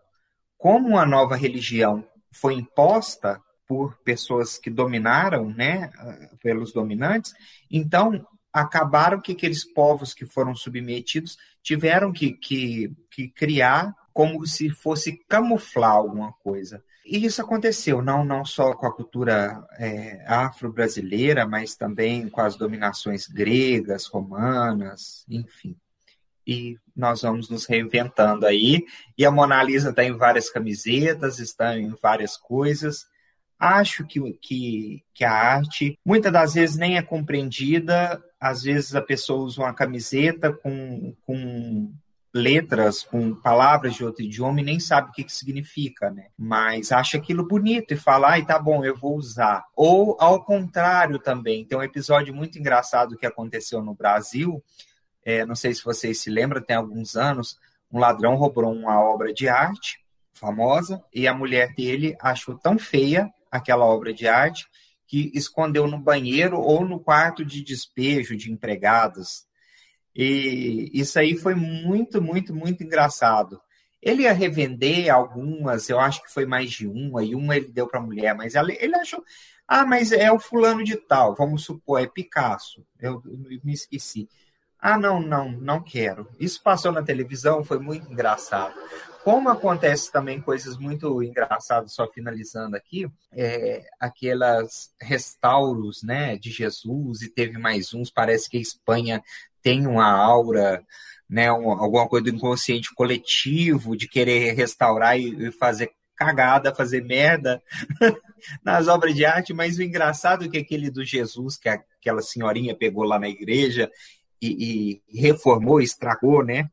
Como uma nova religião foi imposta, por pessoas que dominaram, né, pelos dominantes, então acabaram que aqueles povos que foram submetidos tiveram que, que, que criar como se fosse camuflar alguma coisa. E isso aconteceu, não, não só com a cultura é, afro-brasileira, mas também com as dominações gregas, romanas, enfim. E nós vamos nos reinventando aí. E a Mona Lisa está em várias camisetas, está em várias coisas. Acho que, que, que a arte, muitas das vezes, nem é compreendida. Às vezes a pessoa usa uma camiseta com, com letras, com palavras de outro idioma e nem sabe o que, que significa, né? Mas acha aquilo bonito e fala, ai, tá bom, eu vou usar. Ou ao contrário também. Tem um episódio muito engraçado que aconteceu no Brasil. É, não sei se vocês se lembram, tem alguns anos, um ladrão roubou uma obra de arte famosa e a mulher dele achou tão feia aquela obra de arte, que escondeu no banheiro ou no quarto de despejo de empregados. E isso aí foi muito, muito, muito engraçado. Ele ia revender algumas, eu acho que foi mais de uma, e uma ele deu para a mulher, mas ele achou, ah, mas é o fulano de tal, vamos supor, é Picasso. Eu, eu me esqueci. Ah, não, não, não quero. Isso passou na televisão, foi muito engraçado. Como acontece também coisas muito engraçadas, só finalizando aqui, é, aquelas restauros né, de Jesus, e teve mais uns, parece que a Espanha tem uma aura, né, um, alguma coisa do inconsciente coletivo, de querer restaurar e, e fazer cagada, fazer merda nas obras de arte, mas o engraçado é que aquele do Jesus, que aquela senhorinha pegou lá na igreja e, e reformou, estragou, né?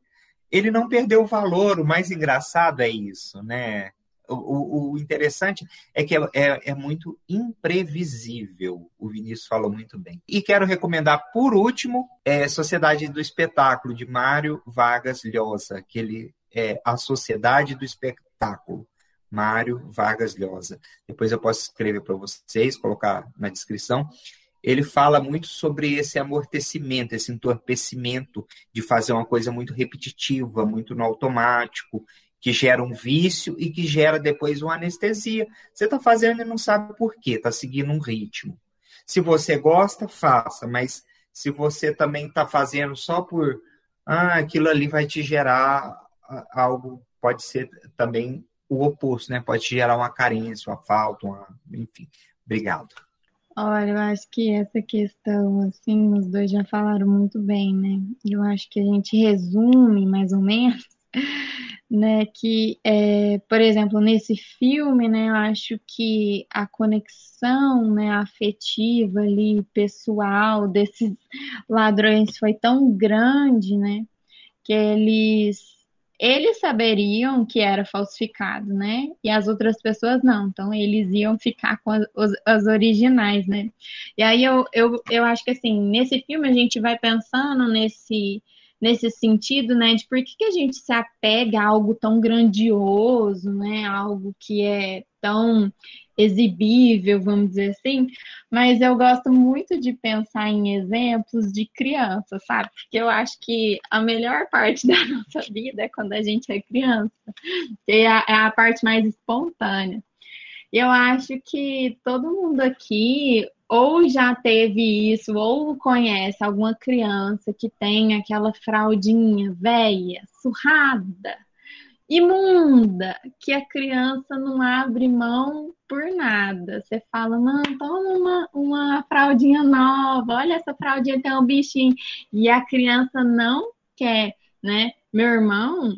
Ele não perdeu o valor. O mais engraçado é isso, né? O, o, o interessante é que é, é, é, muito imprevisível. O Vinícius falou muito bem. E quero recomendar, por último, é Sociedade do Espetáculo, de Mário Vargas Llosa, que ele é a Sociedade do Espetáculo. Mário Vargas Llosa. Depois eu posso escrever para vocês, colocar na descrição. Ele fala muito sobre esse amortecimento, esse entorpecimento de fazer uma coisa muito repetitiva, muito no automático, que gera um vício e que gera depois uma anestesia. Você está fazendo e não sabe por quê, está seguindo um ritmo. Se você gosta, faça, mas se você também está fazendo só por ah, aquilo ali vai te gerar algo, pode ser também o oposto, né? Pode gerar uma carência, uma falta, uma... enfim. Obrigado. Olha, eu acho que essa questão, assim, os dois já falaram muito bem, né? Eu acho que a gente resume mais ou menos né, que, é, por exemplo, nesse filme, né, eu acho que a conexão, né, afetiva ali, pessoal desses ladrões foi tão grande, né, que eles eles saberiam que era falsificado, né? E as outras pessoas não. Então, eles iam ficar com as, as originais, né? E aí eu, eu, eu acho que assim, nesse filme a gente vai pensando nesse nesse sentido, né, de por que, que a gente se apega a algo tão grandioso, né, algo que é tão exibível, vamos dizer assim, mas eu gosto muito de pensar em exemplos de criança, sabe? Porque eu acho que a melhor parte da nossa vida é quando a gente é criança, é a, é a parte mais espontânea. Eu acho que todo mundo aqui ou já teve isso, ou conhece alguma criança que tem aquela fraldinha velha, surrada, imunda, que a criança não abre mão por nada. Você fala, não, toma uma, uma fraldinha nova, olha essa fraldinha tem um bichinho. E a criança não quer, né? Meu irmão,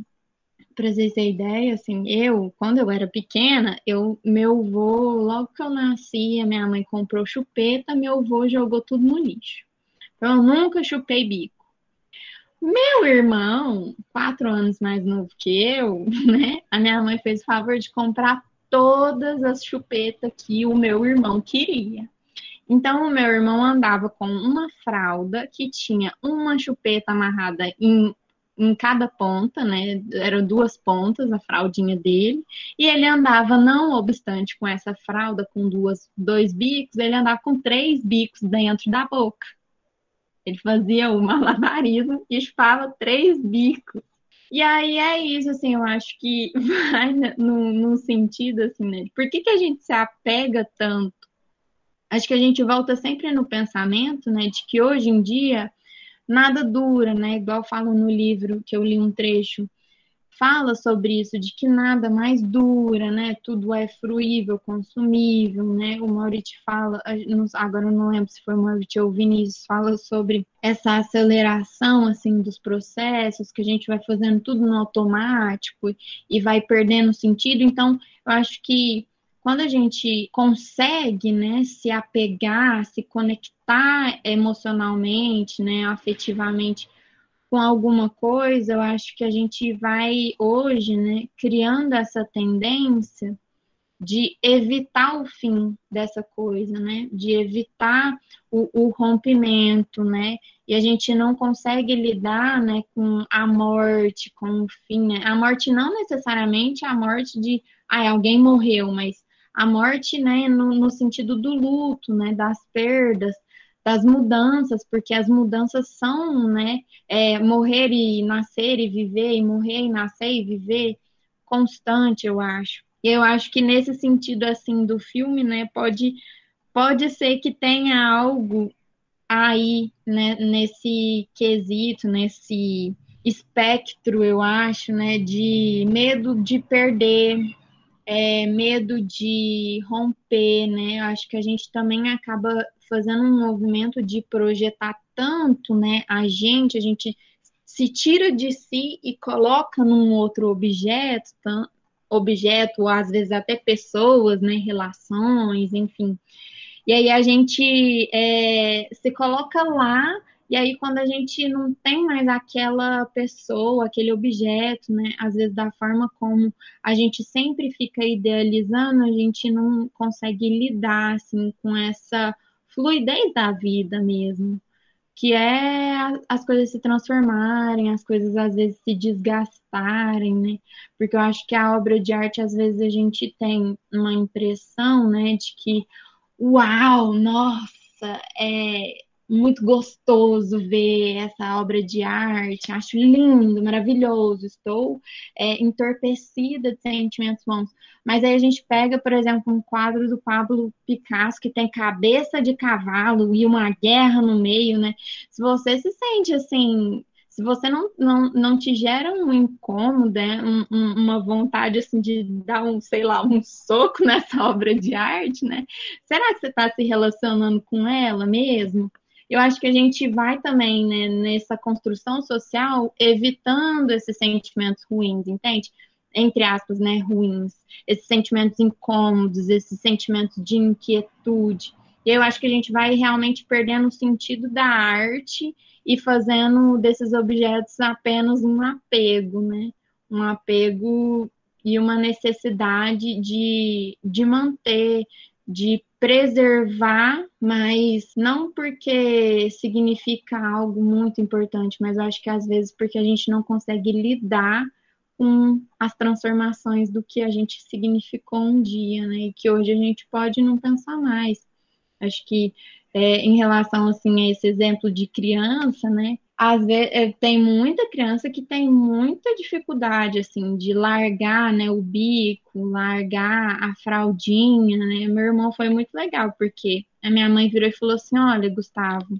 para vocês terem ideia, assim, eu, quando eu era pequena, eu, meu avô, logo que eu nasci, a minha mãe comprou chupeta, meu avô jogou tudo no lixo. Então, eu nunca chupei bico. Meu irmão, quatro anos mais novo que eu, né? A minha mãe fez o favor de comprar todas as chupetas que o meu irmão queria. Então, o meu irmão andava com uma fralda que tinha uma chupeta amarrada em em cada ponta, né? Eram duas pontas a fraldinha dele, e ele andava, não obstante com essa fralda com duas, dois bicos, ele andava com três bicos dentro da boca. Ele fazia o malabarismo e chupava três bicos. E aí é isso, assim, eu acho que vai no, no sentido, assim, né? Por que, que a gente se apega tanto? Acho que a gente volta sempre no pensamento, né, de que hoje em dia nada dura, né? Igual falam no livro que eu li um trecho, fala sobre isso, de que nada mais dura, né? Tudo é fruível, consumível, né? O Maurício fala, agora eu não lembro se foi o Maurício ou o Vinícius, fala sobre essa aceleração, assim, dos processos, que a gente vai fazendo tudo no automático e vai perdendo sentido. Então, eu acho que quando a gente consegue, né, se apegar, se conectar emocionalmente, né, afetivamente com alguma coisa, eu acho que a gente vai hoje, né, criando essa tendência de evitar o fim dessa coisa, né? De evitar o, o, rompimento, né? E a gente não consegue lidar, né, com a morte, com o fim, né? A morte não necessariamente a morte de, ah, alguém morreu, mas a morte, né, no, no sentido do luto, né, das perdas, das mudanças, porque as mudanças são, né, é, morrer e nascer e viver, e morrer e nascer e viver constante, eu acho. E eu acho que nesse sentido, assim, do filme, né, pode, pode ser que tenha algo aí, né, nesse quesito, nesse espectro, eu acho, né, de medo de perder, é, medo de romper, né? Eu acho que a gente também acaba fazendo um movimento de projetar tanto, né? A gente, a gente se tira de si e coloca num outro objeto, objeto, ou às vezes até pessoas, né? Relações, enfim. E aí a gente é, se coloca lá e aí, quando a gente não tem mais aquela pessoa, aquele objeto, né? Às vezes, da forma como a gente sempre fica idealizando, a gente não consegue lidar, assim, com essa fluidez da vida mesmo. que é as coisas se transformarem, as coisas às vezes se desgastarem, né? Porque eu acho que a obra de arte, às vezes, a gente tem uma impressão, né, de que, uau, nossa, é, muito gostoso ver essa obra de arte, acho lindo, maravilhoso, estou é, entorpecida de sentimentos bons. Mas aí a gente pega, por exemplo, um quadro do Pablo Picasso que tem cabeça de cavalo e uma guerra no meio, né? Se você se sente assim, se você não, não, não te gera um incômodo, né? um, um, uma vontade assim de dar um, sei lá, um soco nessa obra de arte, né? Será que você está se relacionando com ela mesmo? Eu acho que a gente vai também né, nessa construção social evitando esses sentimentos ruins, entende? Entre aspas, né, ruins, esses sentimentos incômodos, esses sentimentos de inquietude. E eu acho que a gente vai realmente perdendo o sentido da arte e fazendo desses objetos apenas um apego, né? Um apego e uma necessidade de, de manter, de preservar, mas não porque significa algo muito importante, mas acho que às vezes porque a gente não consegue lidar com as transformações do que a gente significou um dia, né? E que hoje a gente pode não pensar mais. Acho que é, em relação assim a esse exemplo de criança, né? Às vezes é, tem muita criança que tem muita dificuldade assim de largar né o bico largar a fraldinha né. Meu irmão foi muito legal porque a minha mãe virou e falou assim olha Gustavo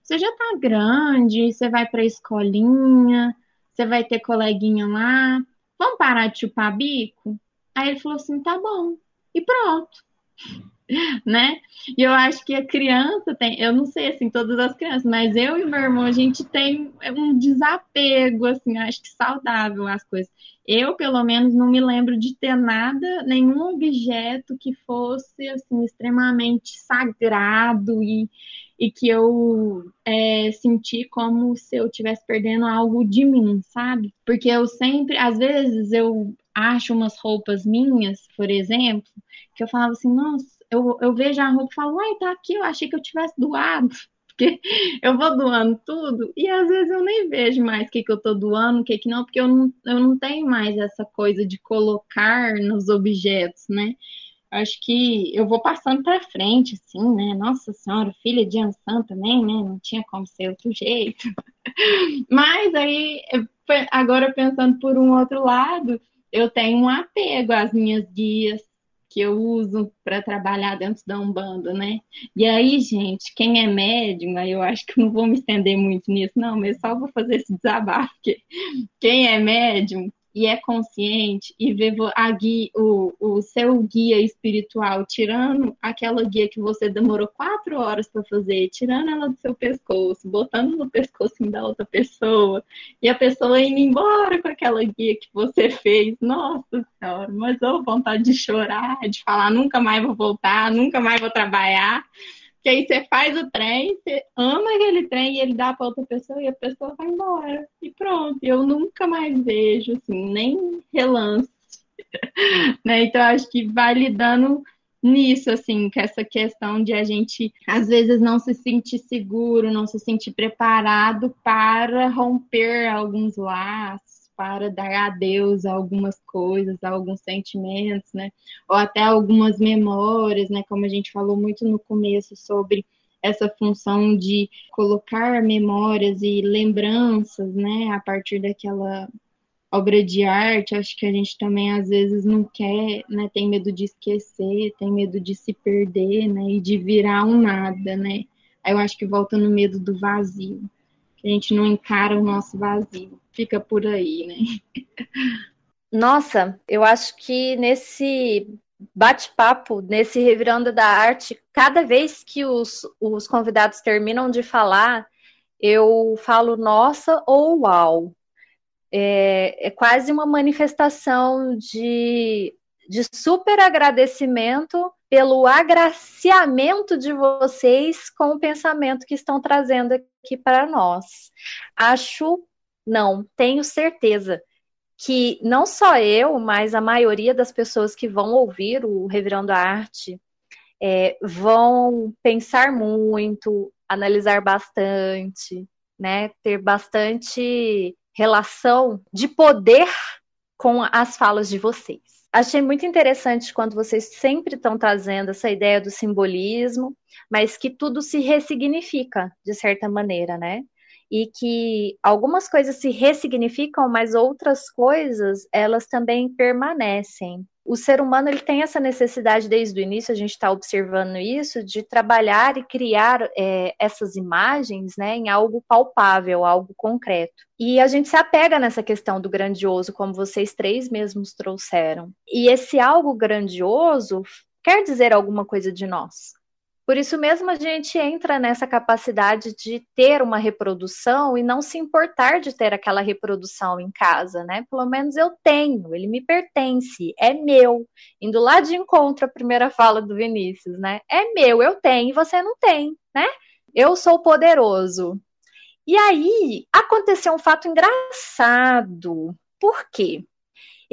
você já tá grande você vai para a escolinha você vai ter coleguinha lá vamos parar de chupar bico? Aí ele falou assim tá bom. E pronto né? E eu acho que a criança tem, eu não sei assim, todas as crianças, mas eu e meu irmão, a gente tem um desapego, assim, acho que saudável as coisas. Eu, pelo menos, não me lembro de ter nada, nenhum objeto que fosse, assim, extremamente sagrado e, e que eu é, senti como se eu estivesse perdendo algo de mim, sabe? Porque eu sempre, às vezes, eu acho umas roupas minhas, por exemplo, que eu falava assim, nossa, eu, eu vejo a roupa e falo, uai, tá aqui, eu achei que eu tivesse doado. Porque eu vou doando tudo e às vezes eu nem vejo mais o que, que eu tô doando, o que, que não, porque eu não, eu não tenho mais essa coisa de colocar nos objetos, né? Acho que eu vou passando para frente, assim, né? Nossa Senhora, filha de Ansan também, né? Não tinha como ser outro jeito. Mas aí, agora pensando por um outro lado, eu tenho um apego às minhas guias, que eu uso para trabalhar dentro da Umbanda, né? E aí, gente, quem é médium, eu acho que não vou me estender muito nisso, não, mas só vou fazer esse desabafo, quem é médium e é consciente e vê a guia, o, o seu guia espiritual tirando aquela guia que você demorou quatro horas para fazer, tirando ela do seu pescoço, botando no pescoço da outra pessoa, e a pessoa indo embora com aquela guia que você fez. Nossa Senhora, mas eu vontade de chorar, de falar nunca mais vou voltar, nunca mais vou trabalhar. Que aí você faz o trem, você ama aquele trem e ele dá para outra pessoa e a pessoa vai embora. E pronto, eu nunca mais vejo, assim, nem relance. né? Então, acho que vai lidando nisso, assim, com essa questão de a gente, às vezes, não se sentir seguro, não se sentir preparado para romper alguns laços para dar adeus a algumas coisas, a alguns sentimentos, né? Ou até algumas memórias, né? Como a gente falou muito no começo sobre essa função de colocar memórias e lembranças, né? A partir daquela obra de arte, acho que a gente também às vezes não quer, né? Tem medo de esquecer, tem medo de se perder, né? E de virar um nada, né? Aí eu acho que volta no medo do vazio a gente não encara o nosso vazio. Fica por aí, né? Nossa, eu acho que nesse bate-papo, nesse Revirando da Arte, cada vez que os, os convidados terminam de falar, eu falo nossa ou uau. É, é quase uma manifestação de, de super agradecimento pelo agraciamento de vocês com o pensamento que estão trazendo aqui para nós. Acho, não, tenho certeza que não só eu, mas a maioria das pessoas que vão ouvir o Revirando a Arte é, vão pensar muito, analisar bastante, né? Ter bastante relação de poder com as falas de vocês. Achei muito interessante quando vocês sempre estão trazendo essa ideia do simbolismo, mas que tudo se ressignifica de certa maneira, né? E que algumas coisas se ressignificam, mas outras coisas elas também permanecem o ser humano ele tem essa necessidade desde o início, a gente está observando isso, de trabalhar e criar é, essas imagens né, em algo palpável, algo concreto. E a gente se apega nessa questão do grandioso, como vocês três mesmos trouxeram. E esse algo grandioso quer dizer alguma coisa de nós. Por isso mesmo a gente entra nessa capacidade de ter uma reprodução e não se importar de ter aquela reprodução em casa, né? Pelo menos eu tenho, ele me pertence, é meu. Indo lá de encontro à primeira fala do Vinícius, né? É meu, eu tenho você não tem, né? Eu sou poderoso. E aí aconteceu um fato engraçado. Por quê?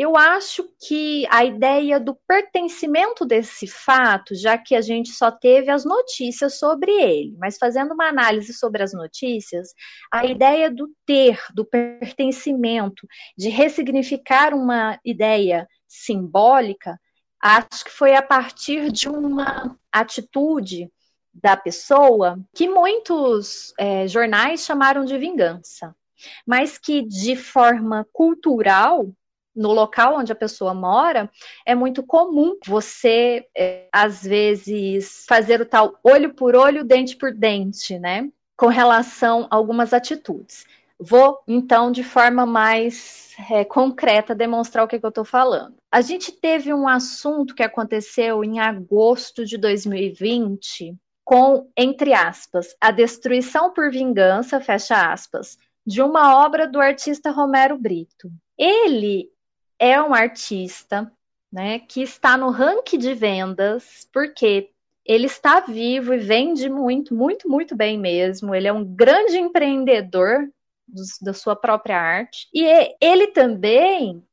Eu acho que a ideia do pertencimento desse fato, já que a gente só teve as notícias sobre ele, mas fazendo uma análise sobre as notícias, a ideia do ter, do pertencimento, de ressignificar uma ideia simbólica, acho que foi a partir de uma atitude da pessoa que muitos é, jornais chamaram de vingança, mas que de forma cultural no local onde a pessoa mora, é muito comum você, é, às vezes, fazer o tal olho por olho, dente por dente, né? Com relação a algumas atitudes. Vou, então, de forma mais é, concreta, demonstrar o que, que eu estou falando. A gente teve um assunto que aconteceu em agosto de 2020, com, entre aspas, a destruição por vingança, fecha aspas, de uma obra do artista Romero Brito. Ele é um artista né, que está no ranking de vendas, porque ele está vivo e vende muito, muito, muito bem mesmo. Ele é um grande empreendedor do, da sua própria arte. E ele também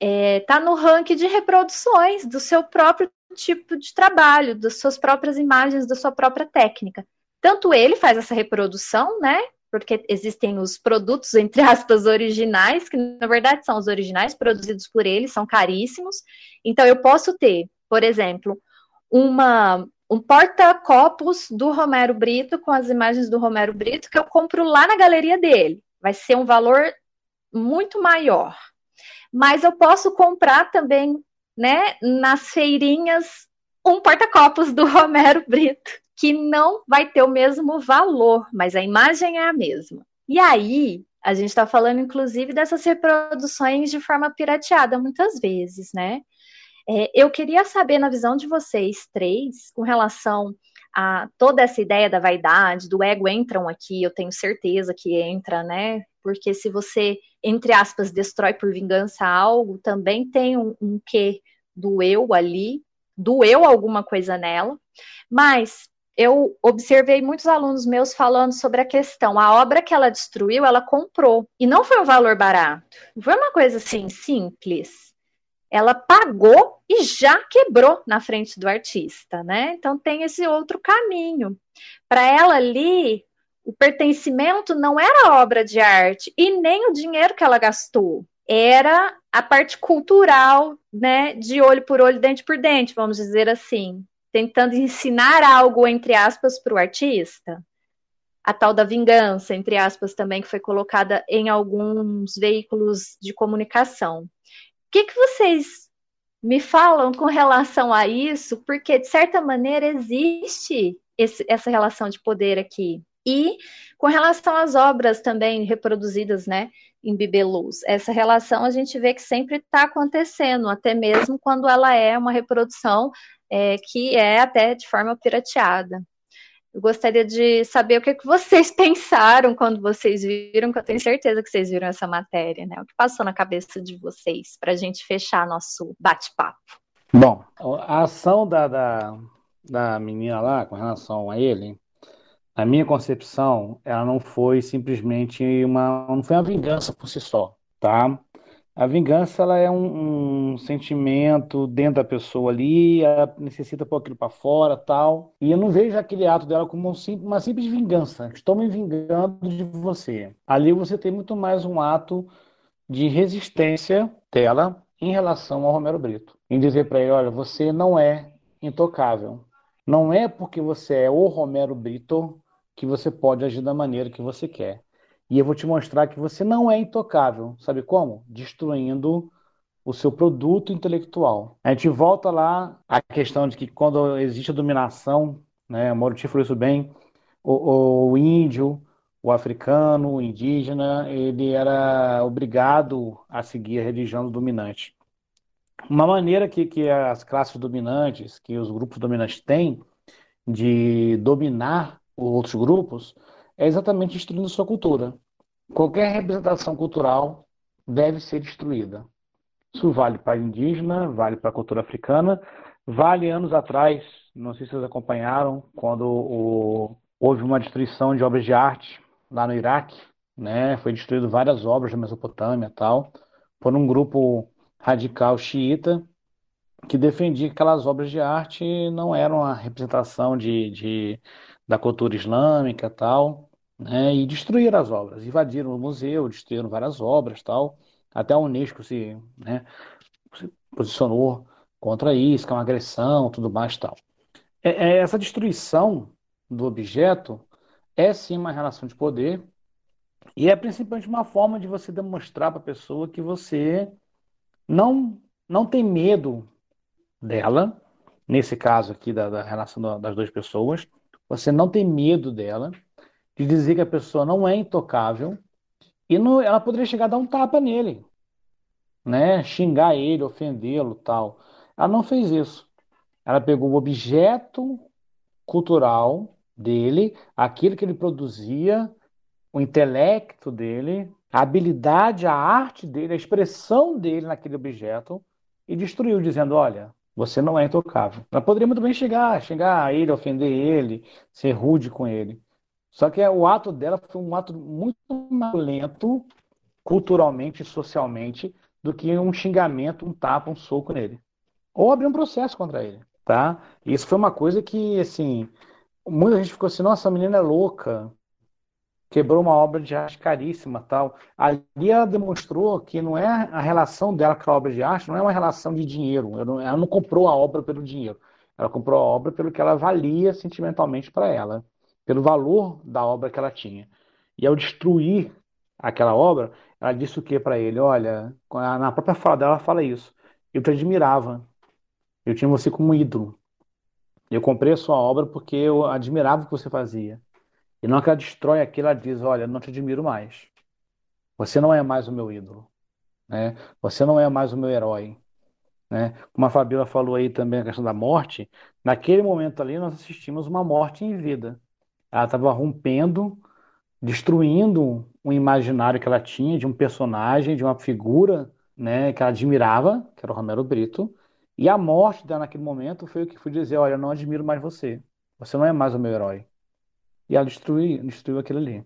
está é, tá no ranking de reproduções do seu próprio tipo de trabalho, das suas próprias imagens, da sua própria técnica. Tanto ele faz essa reprodução, né? Porque existem os produtos, entre aspas, originais, que na verdade são os originais produzidos por ele, são caríssimos. Então eu posso ter, por exemplo, uma, um porta-copos do Romero Brito com as imagens do Romero Brito que eu compro lá na galeria dele. Vai ser um valor muito maior. Mas eu posso comprar também, né, nas feirinhas um porta-copos do Romero Brito que não vai ter o mesmo valor, mas a imagem é a mesma. E aí, a gente está falando, inclusive, dessas reproduções de forma pirateada, muitas vezes, né? É, eu queria saber, na visão de vocês três, com relação a toda essa ideia da vaidade, do ego entram aqui, eu tenho certeza que entra, né? Porque se você, entre aspas, destrói por vingança algo, também tem um, um quê do eu ali, doeu alguma coisa nela. Mas eu observei muitos alunos meus falando sobre a questão. A obra que ela destruiu, ela comprou. E não foi um valor barato. Foi uma coisa assim, simples. Ela pagou e já quebrou na frente do artista, né? Então tem esse outro caminho. Para ela ali, o pertencimento não era a obra de arte e nem o dinheiro que ela gastou. Era a parte cultural, né? De olho por olho, dente por dente, vamos dizer assim tentando ensinar algo, entre aspas, para o artista. A tal da vingança, entre aspas, também, que foi colocada em alguns veículos de comunicação. O que, que vocês me falam com relação a isso? Porque, de certa maneira, existe esse, essa relação de poder aqui. E com relação às obras também reproduzidas, né, em Bibeluz, essa relação a gente vê que sempre está acontecendo, até mesmo quando ela é uma reprodução é, que é até de forma pirateada. Eu gostaria de saber o que, que vocês pensaram quando vocês viram, que eu tenho certeza que vocês viram essa matéria, né? O que passou na cabeça de vocês para a gente fechar nosso bate-papo? Bom, a ação da, da, da menina lá com relação a ele, na minha concepção, ela não foi simplesmente uma, não foi uma vingança por si só, tá? A vingança ela é um, um sentimento dentro da pessoa ali, ela necessita pôr aquilo para fora, tal. E eu não vejo aquele ato dela como um uma simples vingança. Estou me vingando de você. Ali você tem muito mais um ato de resistência dela em relação ao Romero Brito. Em dizer para ele, olha, você não é intocável. Não é porque você é o Romero Brito que você pode agir da maneira que você quer. E eu vou te mostrar que você não é intocável. Sabe como? Destruindo o seu produto intelectual. A gente volta lá à questão de que quando existe a dominação, né, o falou isso bem, o, o índio, o africano, o indígena, ele era obrigado a seguir a religião do dominante. Uma maneira que, que as classes dominantes, que os grupos dominantes têm de dominar outros grupos, é exatamente destruindo sua cultura. Qualquer representação cultural deve ser destruída. Isso vale para indígena, vale para a cultura africana, vale anos atrás, não sei se vocês acompanharam, quando o, houve uma destruição de obras de arte lá no Iraque, né? Foi destruído várias obras da Mesopotâmia, tal, por um grupo radical xiita que defendia que aquelas obras de arte não eram a representação de, de da cultura islâmica, tal, né? E destruíram as obras, invadiram o museu, destruíram várias obras, tal. Até a Unesco se, né, se posicionou contra isso, que é uma agressão, tudo mais, tal. É, é, essa destruição do objeto é sim uma relação de poder e é principalmente uma forma de você demonstrar para a pessoa que você não não tem medo dela, nesse caso aqui da, da relação das duas pessoas, você não tem medo dela, de dizer que a pessoa não é intocável, e não, ela poderia chegar a dar um tapa nele, né? Xingar ele, ofendê-lo, tal. Ela não fez isso. Ela pegou o objeto cultural dele, aquilo que ele produzia, o intelecto dele, a habilidade, a arte dele, a expressão dele naquele objeto e destruiu, dizendo: Olha, você não é intocável. Ela poderia muito bem chegar, chegar a ele, ofender ele, ser rude com ele. Só que o ato dela foi um ato muito mais lento, culturalmente socialmente, do que um xingamento, um tapa, um soco nele. Ou abrir um processo contra ele, tá? Isso foi uma coisa que, assim, muita gente ficou assim, nossa, a menina é louca, quebrou uma obra de arte caríssima, tal. Ali ela demonstrou que não é a relação dela com a obra de arte, não é uma relação de dinheiro. Ela não, ela não comprou a obra pelo dinheiro. Ela comprou a obra pelo que ela valia sentimentalmente para ela, pelo valor da obra que ela tinha. E ao destruir aquela obra, ela disse o que para ele? Olha, na própria fala dela, ela fala isso. Eu te admirava. Eu tinha você como ídolo. Eu comprei a sua obra porque eu admirava o que você fazia. E não que ela destrói aquilo, ela diz: Olha, não te admiro mais. Você não é mais o meu ídolo. Né? Você não é mais o meu herói. Né? Como a Fabíola falou aí também a questão da morte, naquele momento ali nós assistimos uma morte em vida. Ela estava rompendo, destruindo um imaginário que ela tinha de um personagem, de uma figura né, que ela admirava, que era o Romero Brito, e a morte dela naquele momento foi o que foi dizer: Olha, eu não admiro mais você. Você não é mais o meu herói. E ela destruiu, destruiu aquilo ali.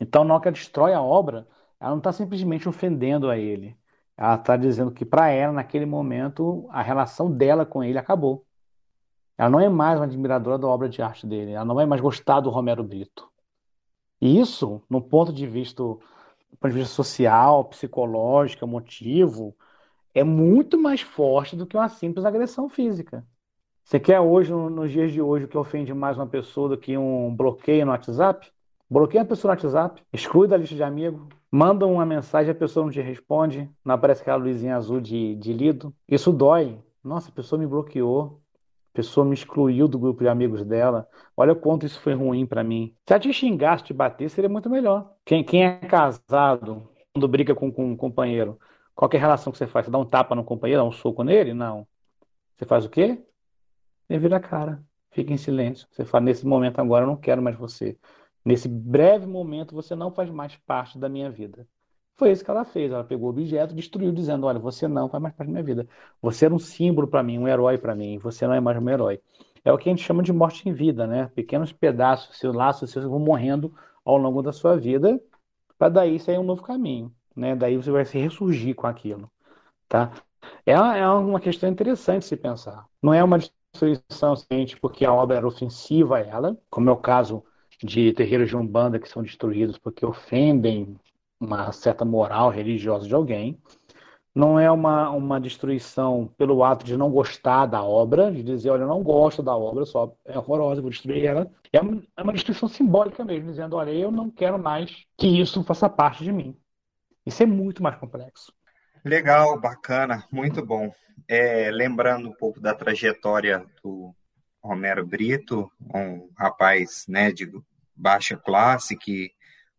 Então, na hora que ela destrói a obra, ela não está simplesmente ofendendo a ele. Ela está dizendo que, para ela, naquele momento, a relação dela com ele acabou. Ela não é mais uma admiradora da obra de arte dele. Ela não vai mais gostar do Romero Brito. E isso, no ponto de vista, ponto de vista social, psicológico, emotivo, é muito mais forte do que uma simples agressão física. Você quer hoje, nos dias de hoje, o que ofende mais uma pessoa do que um bloqueio no WhatsApp? Bloqueia a pessoa no WhatsApp, exclui da lista de amigos, manda uma mensagem, a pessoa não te responde, não aparece aquela luzinha azul de, de lido. Isso dói. Nossa, a pessoa me bloqueou, a pessoa me excluiu do grupo de amigos dela. Olha o quanto isso foi ruim para mim. Se ela te xingasse, te bater, seria muito melhor. Quem, quem é casado, quando briga com, com um companheiro, qualquer relação que você faz, você dá um tapa no companheiro, dá um soco nele? Não. Você faz o quê? Você vira a cara, fica em silêncio. Você fala, nesse momento agora eu não quero mais você. Nesse breve momento você não faz mais parte da minha vida. Foi isso que ela fez. Ela pegou o objeto, destruiu, dizendo: Olha, você não faz mais parte da minha vida. Você era um símbolo para mim, um herói para mim. Você não é mais um herói. É o que a gente chama de morte em vida, né? Pequenos pedaços, seus laços seus vão morrendo ao longo da sua vida, para daí sair um novo caminho. né? Daí você vai se ressurgir com aquilo, tá? É, é uma questão interessante se pensar. Não é uma destruição somente porque a obra era ofensiva a ela, como é o caso de terreiros de Umbanda que são destruídos porque ofendem uma certa moral religiosa de alguém. Não é uma, uma destruição pelo ato de não gostar da obra, de dizer, olha, eu não gosto da obra, só é horrorosa, vou destruir ela. É uma, é uma destruição simbólica mesmo, dizendo, olha, eu não quero mais que isso faça parte de mim. Isso é muito mais complexo. Legal, bacana, muito bom. É, lembrando um pouco da trajetória do Romero Brito, um rapaz né, de baixa classe que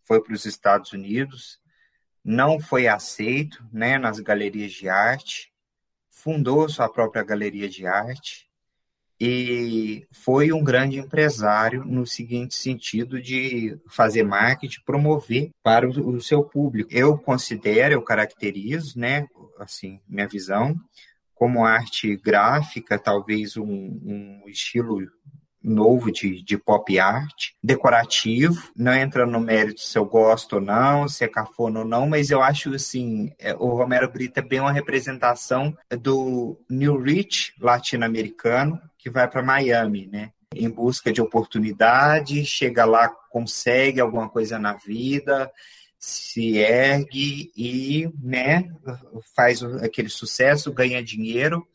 foi para os Estados Unidos, não foi aceito né, nas galerias de arte, fundou sua própria galeria de arte e foi um grande empresário no seguinte sentido de fazer marketing, promover para o, seu público. Eu considero, eu caracterizo, né, assim, minha visão, como arte gráfica, talvez um, um estilo novo de, de pop art, decorativo, não entra no mérito se eu gosto ou não, se é cafona ou não, mas eu acho assim, é, o Romero Brito é bem uma representação do New Rich latino-americano que vai para Miami, né? Em busca de oportunidade, chega lá, consegue alguma coisa na vida, se ergue e né, faz aquele sucesso, ganha dinheiro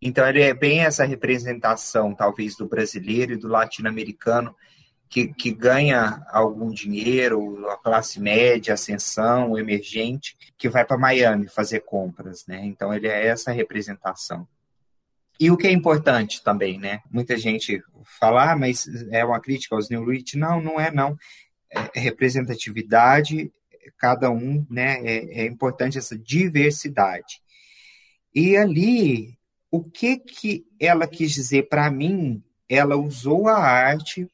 então, ele é bem essa representação, talvez, do brasileiro e do latino-americano, que, que ganha algum dinheiro, a classe média, ascensão, emergente, que vai para Miami fazer compras, né? Então, ele é essa representação. E o que é importante também, né? Muita gente fala, ah, mas é uma crítica aos New Rich. Não, não é, não. É representatividade, cada um, né? É, é importante essa diversidade. E ali o que que ela quis dizer para mim? Ela usou a arte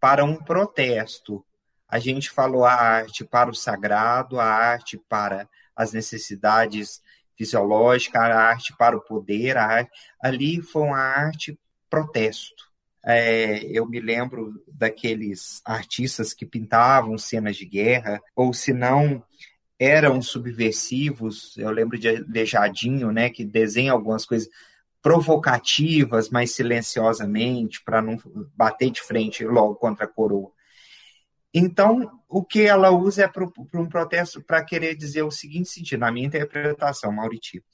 para um protesto. A gente falou a arte para o sagrado, a arte para as necessidades fisiológicas, a arte para o poder. Arte... Ali foi uma arte protesto. É, eu me lembro daqueles artistas que pintavam cenas de guerra, ou se não eram subversivos. Eu lembro de Lejadinho, né, que desenha algumas coisas provocativas, mas silenciosamente, para não bater de frente logo contra a coroa. Então, o que ela usa é para um protesto para querer dizer o seguinte sentido, na minha interpretação, Mauriti.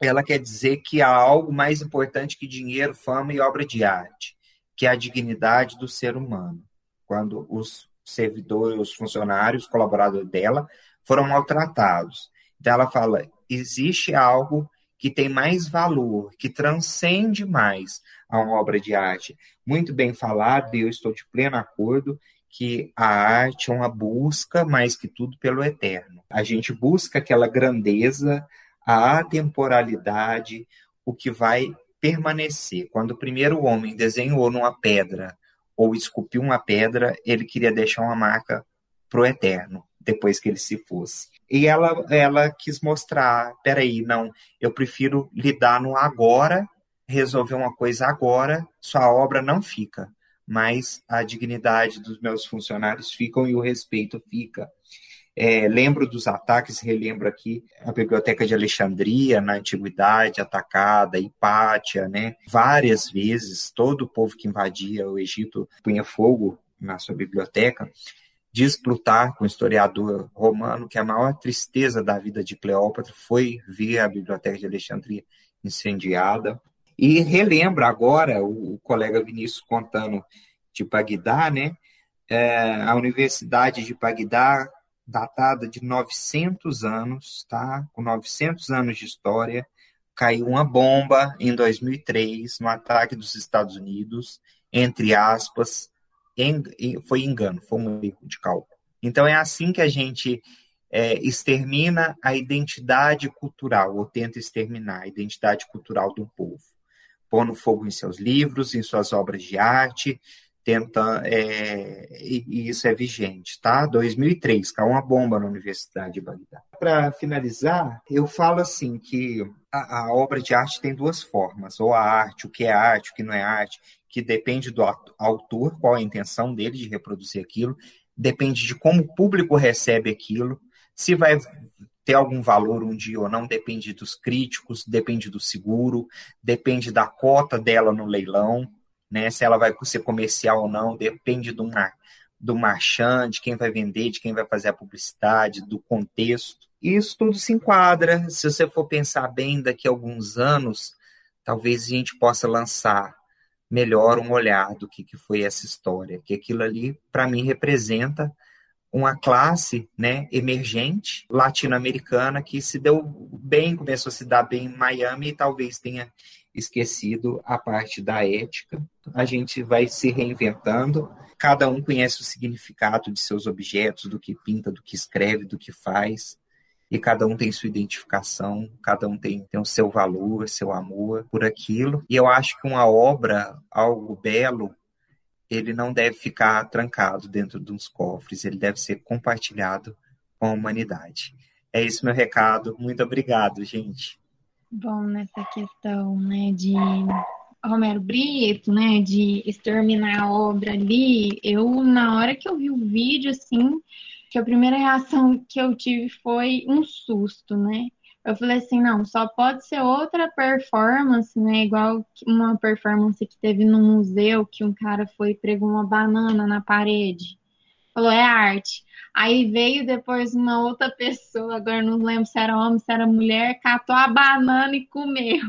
Ela quer dizer que há algo mais importante que dinheiro, fama e obra de arte, que é a dignidade do ser humano. Quando os servidores, os funcionários, os colaboradores dela foram maltratados. Então, ela fala: existe algo que tem mais valor, que transcende mais a uma obra de arte. Muito bem falado, e eu estou de pleno acordo que a arte é uma busca, mais que tudo, pelo eterno. A gente busca aquela grandeza, a atemporalidade, o que vai permanecer. Quando o primeiro homem desenhou numa pedra ou esculpiu uma pedra, ele queria deixar uma marca para o eterno depois que ele se fosse. E ela, ela quis mostrar, peraí, não, eu prefiro lidar no agora, resolver uma coisa agora, sua obra não fica, mas a dignidade dos meus funcionários ficam e o respeito fica. É, lembro dos ataques, relembro aqui a Biblioteca de Alexandria, na Antiguidade, atacada, Hipátia, né? Várias vezes, todo o povo que invadia o Egito punha fogo na sua biblioteca. Diz Plutarco, um historiador romano, que a maior tristeza da vida de Cleópatra foi ver a Biblioteca de Alexandria incendiada. E relembra agora o, colega Vinícius contando de Bagdá, né? É, a Universidade de Bagdá, datada de 900 anos, tá? Com 900 anos de história, caiu uma bomba em 2003 no ataque dos Estados Unidos, entre aspas, foi engano, foi um erro de cálculo. Então é assim que a gente é, extermina a identidade cultural, ou tenta exterminar a identidade cultural do povo. Pondo fogo em seus livros, em suas obras de arte, tenta, é, e, isso é vigente, tá? 2003, caiu uma bomba na Universidade de Bagdá. Para finalizar, eu falo assim que a, a, obra de arte tem duas formas, ou a arte, o que é arte, o que não é arte, que depende do autor, qual a intenção dele de reproduzir aquilo, depende de como o público recebe aquilo, Se vai ter algum valor um dia ou não depende dos críticos, depende do seguro, depende da cota dela no leilão, né? Se ela vai ser comercial ou não, depende do, mar, do marchand, de quem vai vender, de quem vai fazer a publicidade, do contexto. Isso tudo se enquadra. Se você for pensar bem, daqui a alguns anos, talvez a gente possa lançar melhor um olhar do que, que foi essa história, que aquilo ali, para mim, representa uma classe né, emergente latino-americana que se deu bem, começou a se dar bem em Miami e talvez tenha esquecido a parte da ética. A gente vai se reinventando, cada um conhece o significado de seus objetos, do que pinta, do que escreve, do que faz e cada um tem sua identificação, cada um tem, tem o seu valor, seu amor por aquilo. E eu acho que uma obra, algo belo, ele não deve ficar trancado dentro de uns cofres, ele deve ser compartilhado com a humanidade. É esse meu recado. Muito obrigado, gente. Bom, nessa questão, né, de Romero Brito, né, de exterminar a obra ali, eu, na hora que eu vi o vídeo, assim, que a primeira reação que eu tive foi um susto, né? Eu falei assim, não, só pode ser outra performance, né? Igual uma performance que teve no museu, que um cara foi e pregou uma banana na parede. Falou, é arte. Aí veio depois uma outra pessoa, agora não lembro se era homem, se era mulher, catou a banana e comeu.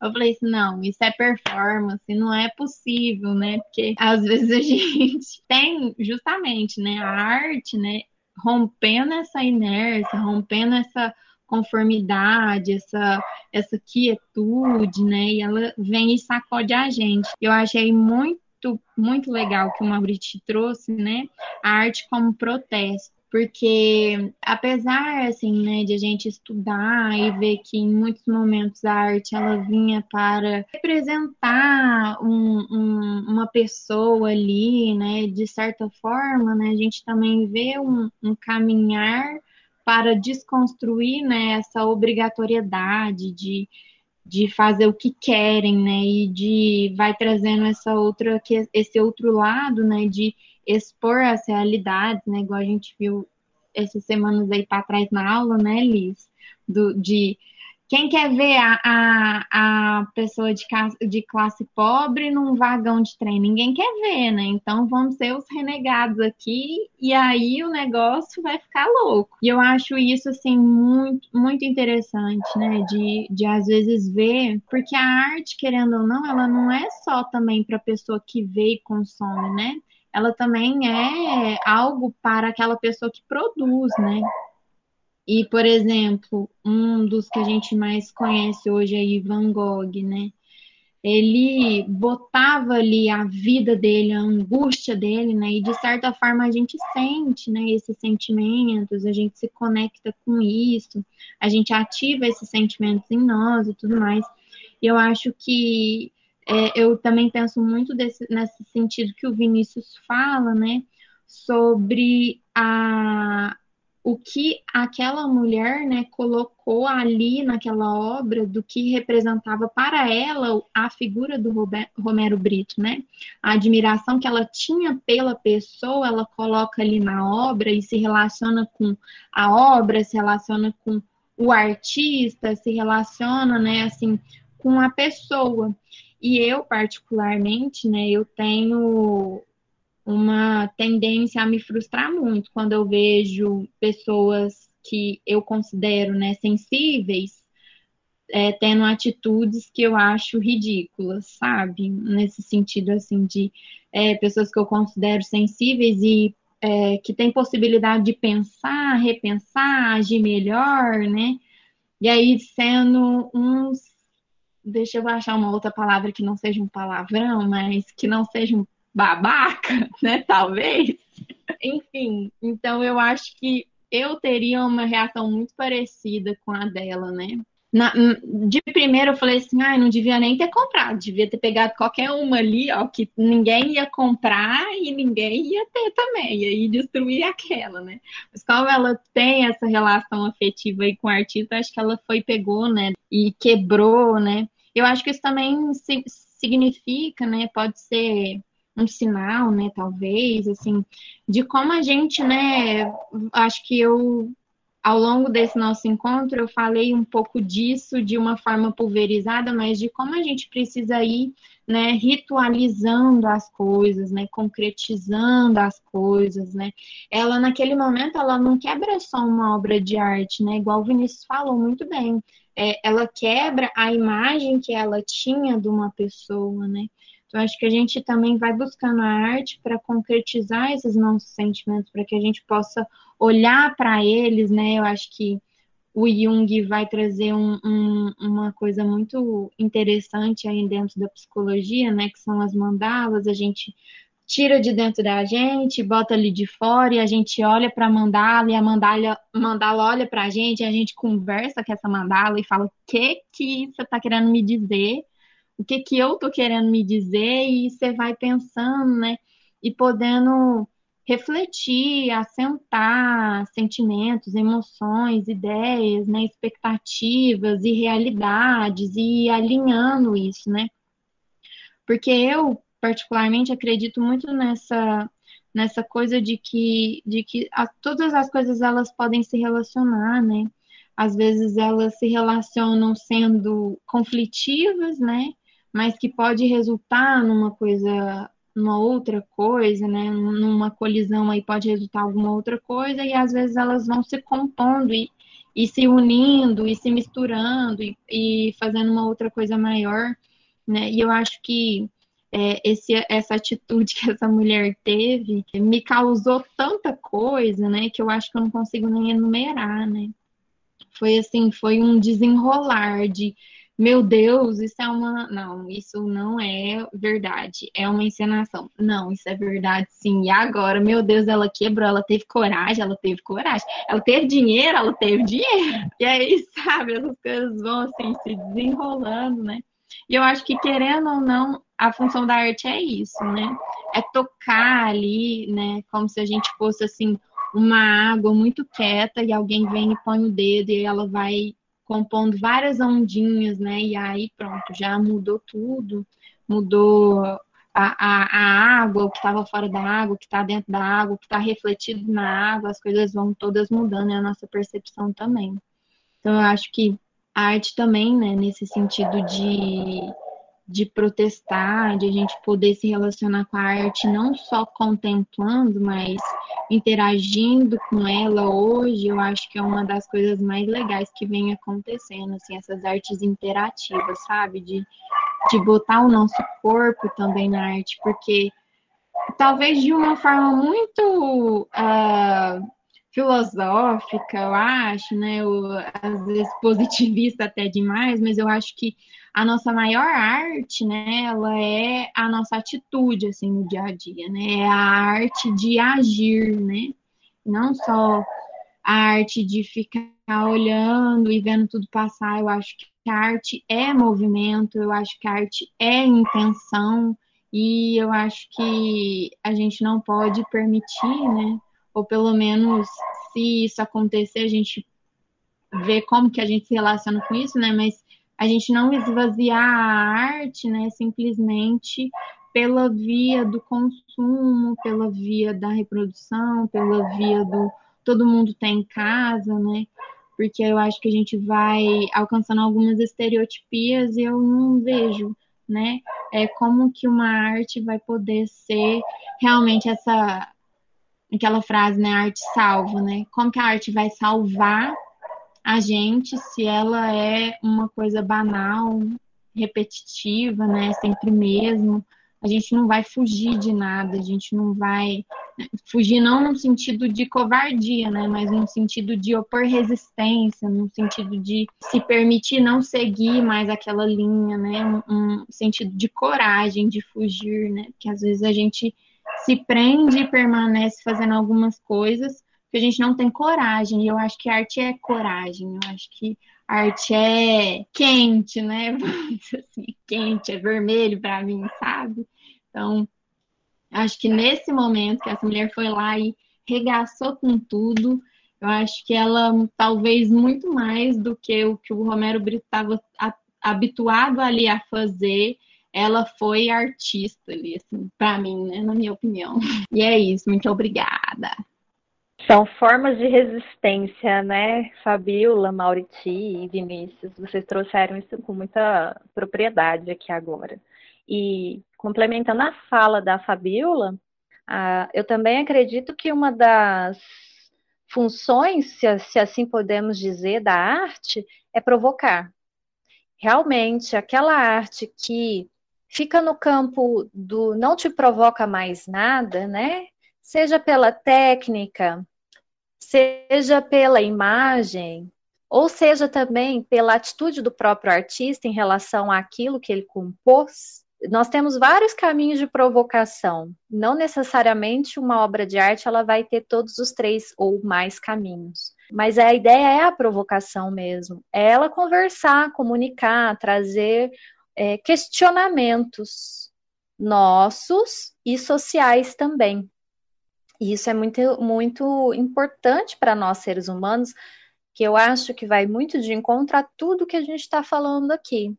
Eu falei assim, não, isso é performance, não é possível, né? Porque às vezes a gente tem justamente, né, a arte, né, rompendo essa inércia, rompendo essa conformidade, essa, essa quietude, né? E ela vem e sacode a gente. Eu achei muito, muito legal que o Maurício trouxe, né? A arte como protesto porque apesar assim né de a gente estudar e ver que em muitos momentos a arte ela vinha para representar um, um, uma pessoa ali né de certa forma né a gente também vê um, um caminhar para desconstruir né essa obrigatoriedade de de fazer o que querem, né, e de vai trazendo essa outra esse outro lado, né, de expor as realidades, né? Igual a gente viu essas semanas aí para trás na aula, né, Liz? Do, de quem quer ver a, a, a pessoa de, de classe pobre num vagão de trem? Ninguém quer ver, né? Então vamos ser os renegados aqui e aí o negócio vai ficar louco. E eu acho isso, assim, muito, muito interessante, né? De, de às vezes ver, porque a arte, querendo ou não, ela não é só também para a pessoa que vê e consome, né? ela também é algo para aquela pessoa que produz, né? E, por exemplo, um dos que a gente mais conhece hoje aí, Van Gogh, né? Ele botava ali a vida dele, a angústia dele, né? E de certa forma a gente sente, né? Esses sentimentos, a gente se conecta com isso, a gente ativa esses sentimentos em nós e tudo mais. E eu acho que é, eu também penso muito desse, nesse sentido que o Vinícius fala, né? Sobre a, o que aquela mulher né, colocou ali naquela obra do que representava para ela a figura do Romero Brito, né? A admiração que ela tinha pela pessoa, ela coloca ali na obra e se relaciona com a obra, se relaciona com o artista, se relaciona, né, assim, com a pessoa. E eu, particularmente, né, eu tenho uma tendência a me frustrar muito quando eu vejo pessoas que eu considero né, sensíveis é, tendo atitudes que eu acho ridículas, sabe? Nesse sentido, assim, de é, pessoas que eu considero sensíveis e é, que têm possibilidade de pensar, repensar, agir melhor, né? E aí sendo uns deixa eu achar uma outra palavra que não seja um palavrão, mas que não seja um babaca, né? Talvez. Enfim, então eu acho que eu teria uma reação muito parecida com a dela, né? Na, de primeiro eu falei assim, ah, não devia nem ter comprado, devia ter pegado qualquer uma ali, ó, que ninguém ia comprar e ninguém ia ter também, e aí destruir aquela, né? Mas como ela tem essa relação afetiva aí com o artista, acho que ela foi, pegou, né, e quebrou, né? Eu acho que isso também significa, né, pode ser um sinal, né, talvez, assim, de como a gente, né, acho que eu ao longo desse nosso encontro, eu falei um pouco disso de uma forma pulverizada, mas de como a gente precisa ir né, ritualizando as coisas, né, concretizando as coisas, né. Ela, naquele momento, ela não quebra só uma obra de arte, né, igual o Vinícius falou muito bem. É, ela quebra a imagem que ela tinha de uma pessoa, né. Então, acho que a gente também vai buscando a arte para concretizar esses nossos sentimentos, para que a gente possa olhar para eles, né? Eu acho que o Jung vai trazer um, um, uma coisa muito interessante aí dentro da psicologia, né? Que são as mandalas. A gente tira de dentro da gente, bota ali de fora e a gente olha para a mandala e a mandala, mandala olha para a gente e a gente conversa com essa mandala e fala o que que você está querendo me dizer o que que eu tô querendo me dizer e você vai pensando, né? E podendo refletir, assentar sentimentos, emoções, ideias, né, expectativas e realidades e alinhando isso, né? Porque eu particularmente acredito muito nessa nessa coisa de que de que a, todas as coisas elas podem se relacionar, né? Às vezes elas se relacionam sendo conflitivas, né? Mas que pode resultar numa coisa, numa outra coisa, né? Numa colisão aí pode resultar alguma outra coisa, e às vezes elas vão se compondo e, e se unindo e se misturando e, e fazendo uma outra coisa maior, né? E eu acho que é, esse, essa atitude que essa mulher teve me causou tanta coisa, né? Que eu acho que eu não consigo nem enumerar, né? Foi assim, foi um desenrolar de meu Deus, isso é uma. Não, isso não é verdade. É uma encenação. Não, isso é verdade, sim. E agora, meu Deus, ela quebrou, ela teve coragem, ela teve coragem. Ela teve dinheiro, ela teve dinheiro. E aí, sabe, as coisas vão assim se desenrolando, né? E eu acho que, querendo ou não, a função da arte é isso, né? É tocar ali, né? Como se a gente fosse assim, uma água muito quieta e alguém vem e põe o dedo e ela vai compondo várias ondinhas, né? E aí pronto, já mudou tudo, mudou a, a, a água, o que estava fora da água, o que está dentro da água, o que está refletido na água, as coisas vão todas mudando e a nossa percepção também. Então eu acho que a arte também, né, nesse sentido de de protestar, de a gente poder se relacionar com a arte não só contemplando, mas interagindo com ela hoje, eu acho que é uma das coisas mais legais que vem acontecendo, assim, essas artes interativas, sabe? De, de botar o nosso corpo também na arte, porque talvez de uma forma muito uh, filosófica, eu acho, né? Ou, às vezes positivista até demais, mas eu acho que a nossa maior arte, né, ela é a nossa atitude, assim, no dia a dia, né, é a arte de agir, né, não só a arte de ficar olhando e vendo tudo passar, eu acho que a arte é movimento, eu acho que a arte é intenção, e eu acho que a gente não pode permitir, né, ou pelo menos se isso acontecer, a gente vê como que a gente se relaciona com isso, né, mas a gente não esvaziar a arte, né, simplesmente pela via do consumo, pela via da reprodução, pela via do todo mundo tem em casa, né? Porque eu acho que a gente vai alcançando algumas estereotipias e eu não vejo, né? É como que uma arte vai poder ser realmente essa aquela frase, né, arte salva, né? Como que a arte vai salvar a gente se ela é uma coisa banal, repetitiva, né? Sempre mesmo. A gente não vai fugir de nada, a gente não vai né, fugir não no sentido de covardia, né? Mas no sentido de opor resistência, no sentido de se permitir não seguir mais aquela linha, né? Um, um sentido de coragem de fugir, né? Que às vezes a gente se prende e permanece fazendo algumas coisas que a gente não tem coragem. E eu acho que arte é coragem. Eu acho que arte é quente, né? assim, quente, é vermelho para mim, sabe? Então, acho que nesse momento que essa mulher foi lá e regaçou com tudo, eu acho que ela talvez muito mais do que o que o Romero Brito estava habituado ali a fazer, ela foi artista ali, assim, para mim, né, na minha opinião. E é isso, muito obrigada. São formas de resistência, né? Fabiola, Mauriti e Vinícius, vocês trouxeram isso com muita propriedade aqui agora. E complementando a fala da Fabiola, eu também acredito que uma das funções, se assim podemos dizer, da arte é provocar. Realmente, aquela arte que fica no campo do não te provoca mais nada, né? Seja pela técnica, seja pela imagem, ou seja também pela atitude do próprio artista em relação àquilo que ele compôs, nós temos vários caminhos de provocação. Não necessariamente uma obra de arte ela vai ter todos os três ou mais caminhos. Mas a ideia é a provocação mesmo. É ela conversar, comunicar, trazer é, questionamentos nossos e sociais também. E isso é muito, muito importante para nós seres humanos, que eu acho que vai muito de encontro a tudo que a gente está falando aqui.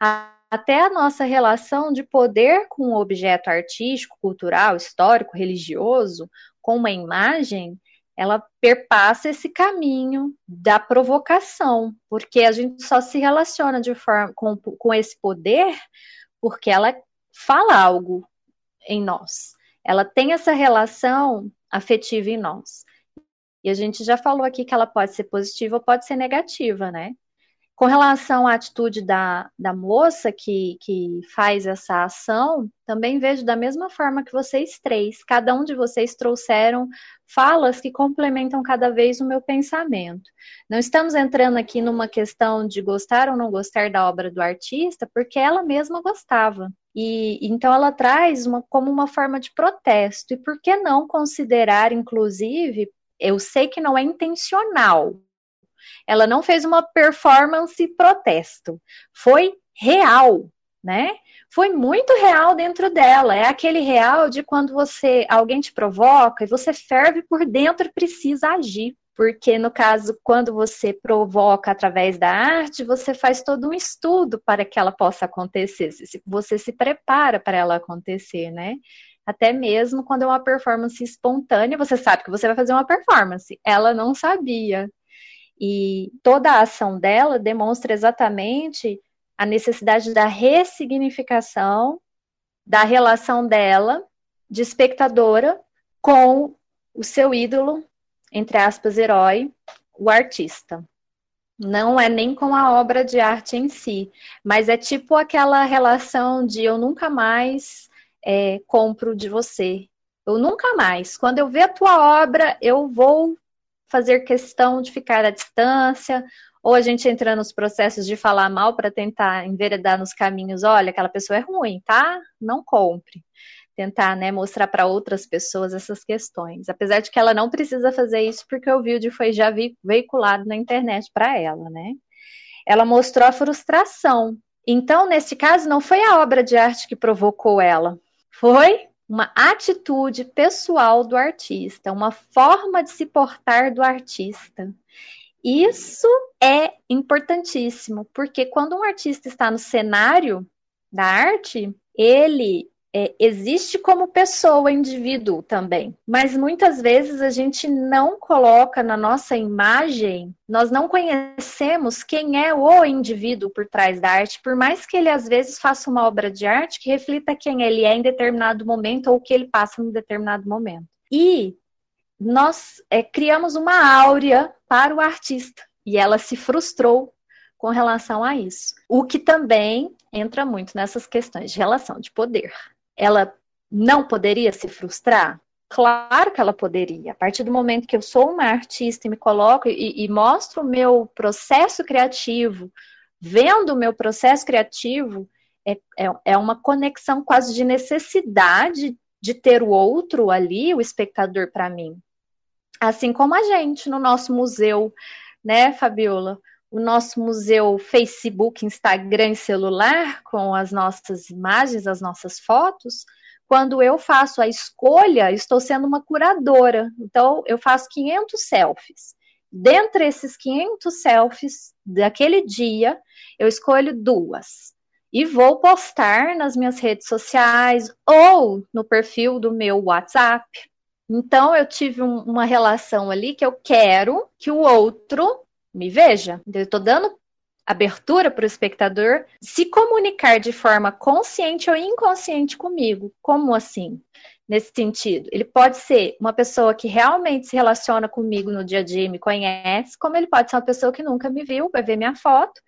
A até a nossa relação de poder com o objeto artístico, cultural, histórico, religioso, com uma imagem, ela perpassa esse caminho da provocação, porque a gente só se relaciona de forma com, com esse poder porque ela fala algo em nós. Ela tem essa relação afetiva em nós. E a gente já falou aqui que ela pode ser positiva ou pode ser negativa, né? Com relação à atitude da, da moça que, que faz essa ação, também vejo da mesma forma que vocês três. Cada um de vocês trouxeram falas que complementam cada vez o meu pensamento. Não estamos entrando aqui numa questão de gostar ou não gostar da obra do artista, porque ela mesma gostava. E então ela traz uma, como uma forma de protesto. E por que não considerar, inclusive, eu sei que não é intencional, ela não fez uma performance protesto. Foi real, né? Foi muito real dentro dela. É aquele real de quando você alguém te provoca e você ferve por dentro e precisa agir. Porque, no caso, quando você provoca através da arte, você faz todo um estudo para que ela possa acontecer. Você se prepara para ela acontecer, né? Até mesmo quando é uma performance espontânea, você sabe que você vai fazer uma performance. Ela não sabia. E toda a ação dela demonstra exatamente a necessidade da ressignificação da relação dela de espectadora com o seu ídolo, entre aspas, herói, o artista. Não é nem com a obra de arte em si, mas é tipo aquela relação de eu nunca mais é, compro de você. Eu nunca mais. Quando eu ver a tua obra, eu vou fazer questão de ficar à distância, ou a gente entra nos processos de falar mal para tentar enveredar nos caminhos, olha, aquela pessoa é ruim, tá? Não compre. Tentar, né, mostrar para outras pessoas essas questões. Apesar de que ela não precisa fazer isso porque o vídeo foi já veiculado na internet para ela, né? Ela mostrou a frustração. Então, nesse caso, não foi a obra de arte que provocou ela, foi uma atitude pessoal do artista, uma forma de se portar do artista. Isso é importantíssimo, porque quando um artista está no cenário da arte, ele é, existe como pessoa, indivíduo também. Mas muitas vezes a gente não coloca na nossa imagem, nós não conhecemos quem é o indivíduo por trás da arte, por mais que ele às vezes faça uma obra de arte que reflita quem ele é em determinado momento ou o que ele passa em determinado momento. E nós é, criamos uma áurea para o artista e ela se frustrou com relação a isso. O que também entra muito nessas questões de relação de poder ela não poderia se frustrar? Claro que ela poderia. A partir do momento que eu sou uma artista e me coloco e, e mostro o meu processo criativo, vendo o meu processo criativo, é, é, é uma conexão quase de necessidade de ter o outro ali, o espectador, para mim. Assim como a gente no nosso museu, né, Fabiola? O nosso museu Facebook, Instagram e celular, com as nossas imagens, as nossas fotos, quando eu faço a escolha, estou sendo uma curadora. Então, eu faço 500 selfies. Dentre esses 500 selfies daquele dia, eu escolho duas. E vou postar nas minhas redes sociais ou no perfil do meu WhatsApp, Então eu tive um, uma relação ali que eu quero que o outro me veja. Eu estou dando abertura para o espectador se comunicar de forma consciente ou inconsciente comigo. Como assim? Nesse sentido, ele pode ser uma pessoa que realmente se relaciona comigo no dia a dia, me conhece, como ele pode ser uma pessoa que nunca me viu, vai ver minha foto,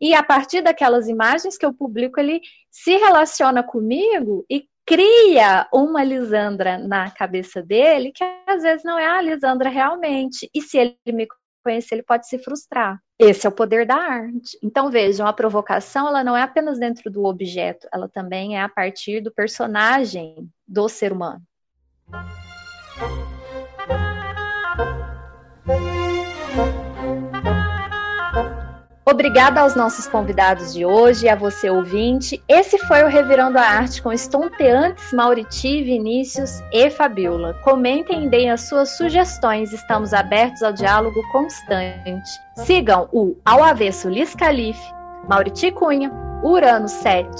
e a partir daquelas imagens que eu publico, ele se relaciona comigo e cria uma Lisandra na cabeça dele que às vezes não é a Lisandra realmente. E se ele me conhecer, ele pode se frustrar. Esse é o poder da arte. Então vejam, a provocação ela não é apenas dentro do objeto, ela também é a partir do personagem do ser humano. Obrigada aos nossos convidados de hoje e a você ouvinte. Esse foi o Revirando a Arte com estonteantes Mauriti, Vinícius e Fabiola. Comentem e deem as suas sugestões, estamos abertos ao diálogo constante. Sigam o Ao Avesso Liz Calife, Mauriti Cunha, Urano 7,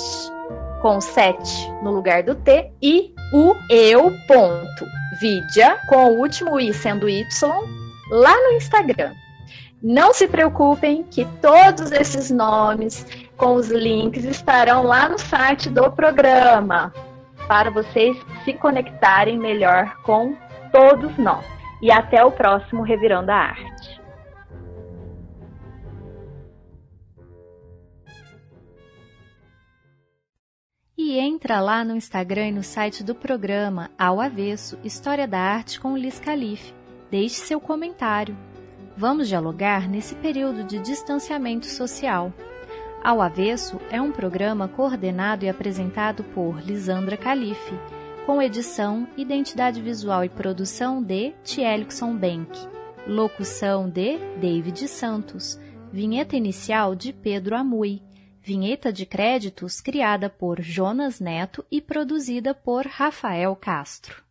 com 7 no lugar do T, e o Eu Ponto, Vidia, com o último I sendo Y, lá no Instagram. Não se preocupem que todos esses nomes com os links estarão lá no site do programa para vocês se conectarem melhor com todos nós. E até o próximo Revirando a Arte. E entra lá no Instagram e no site do programa Ao Avesso História da Arte com Liz Calife. Deixe seu comentário. Vamos dialogar nesse período de distanciamento social. Ao Avesso é um programa coordenado e apresentado por Lisandra Calife, com edição, identidade visual e produção de Tielixon Bank, locução de David Santos, vinheta inicial de Pedro Amui, vinheta de créditos criada por Jonas Neto e produzida por Rafael Castro.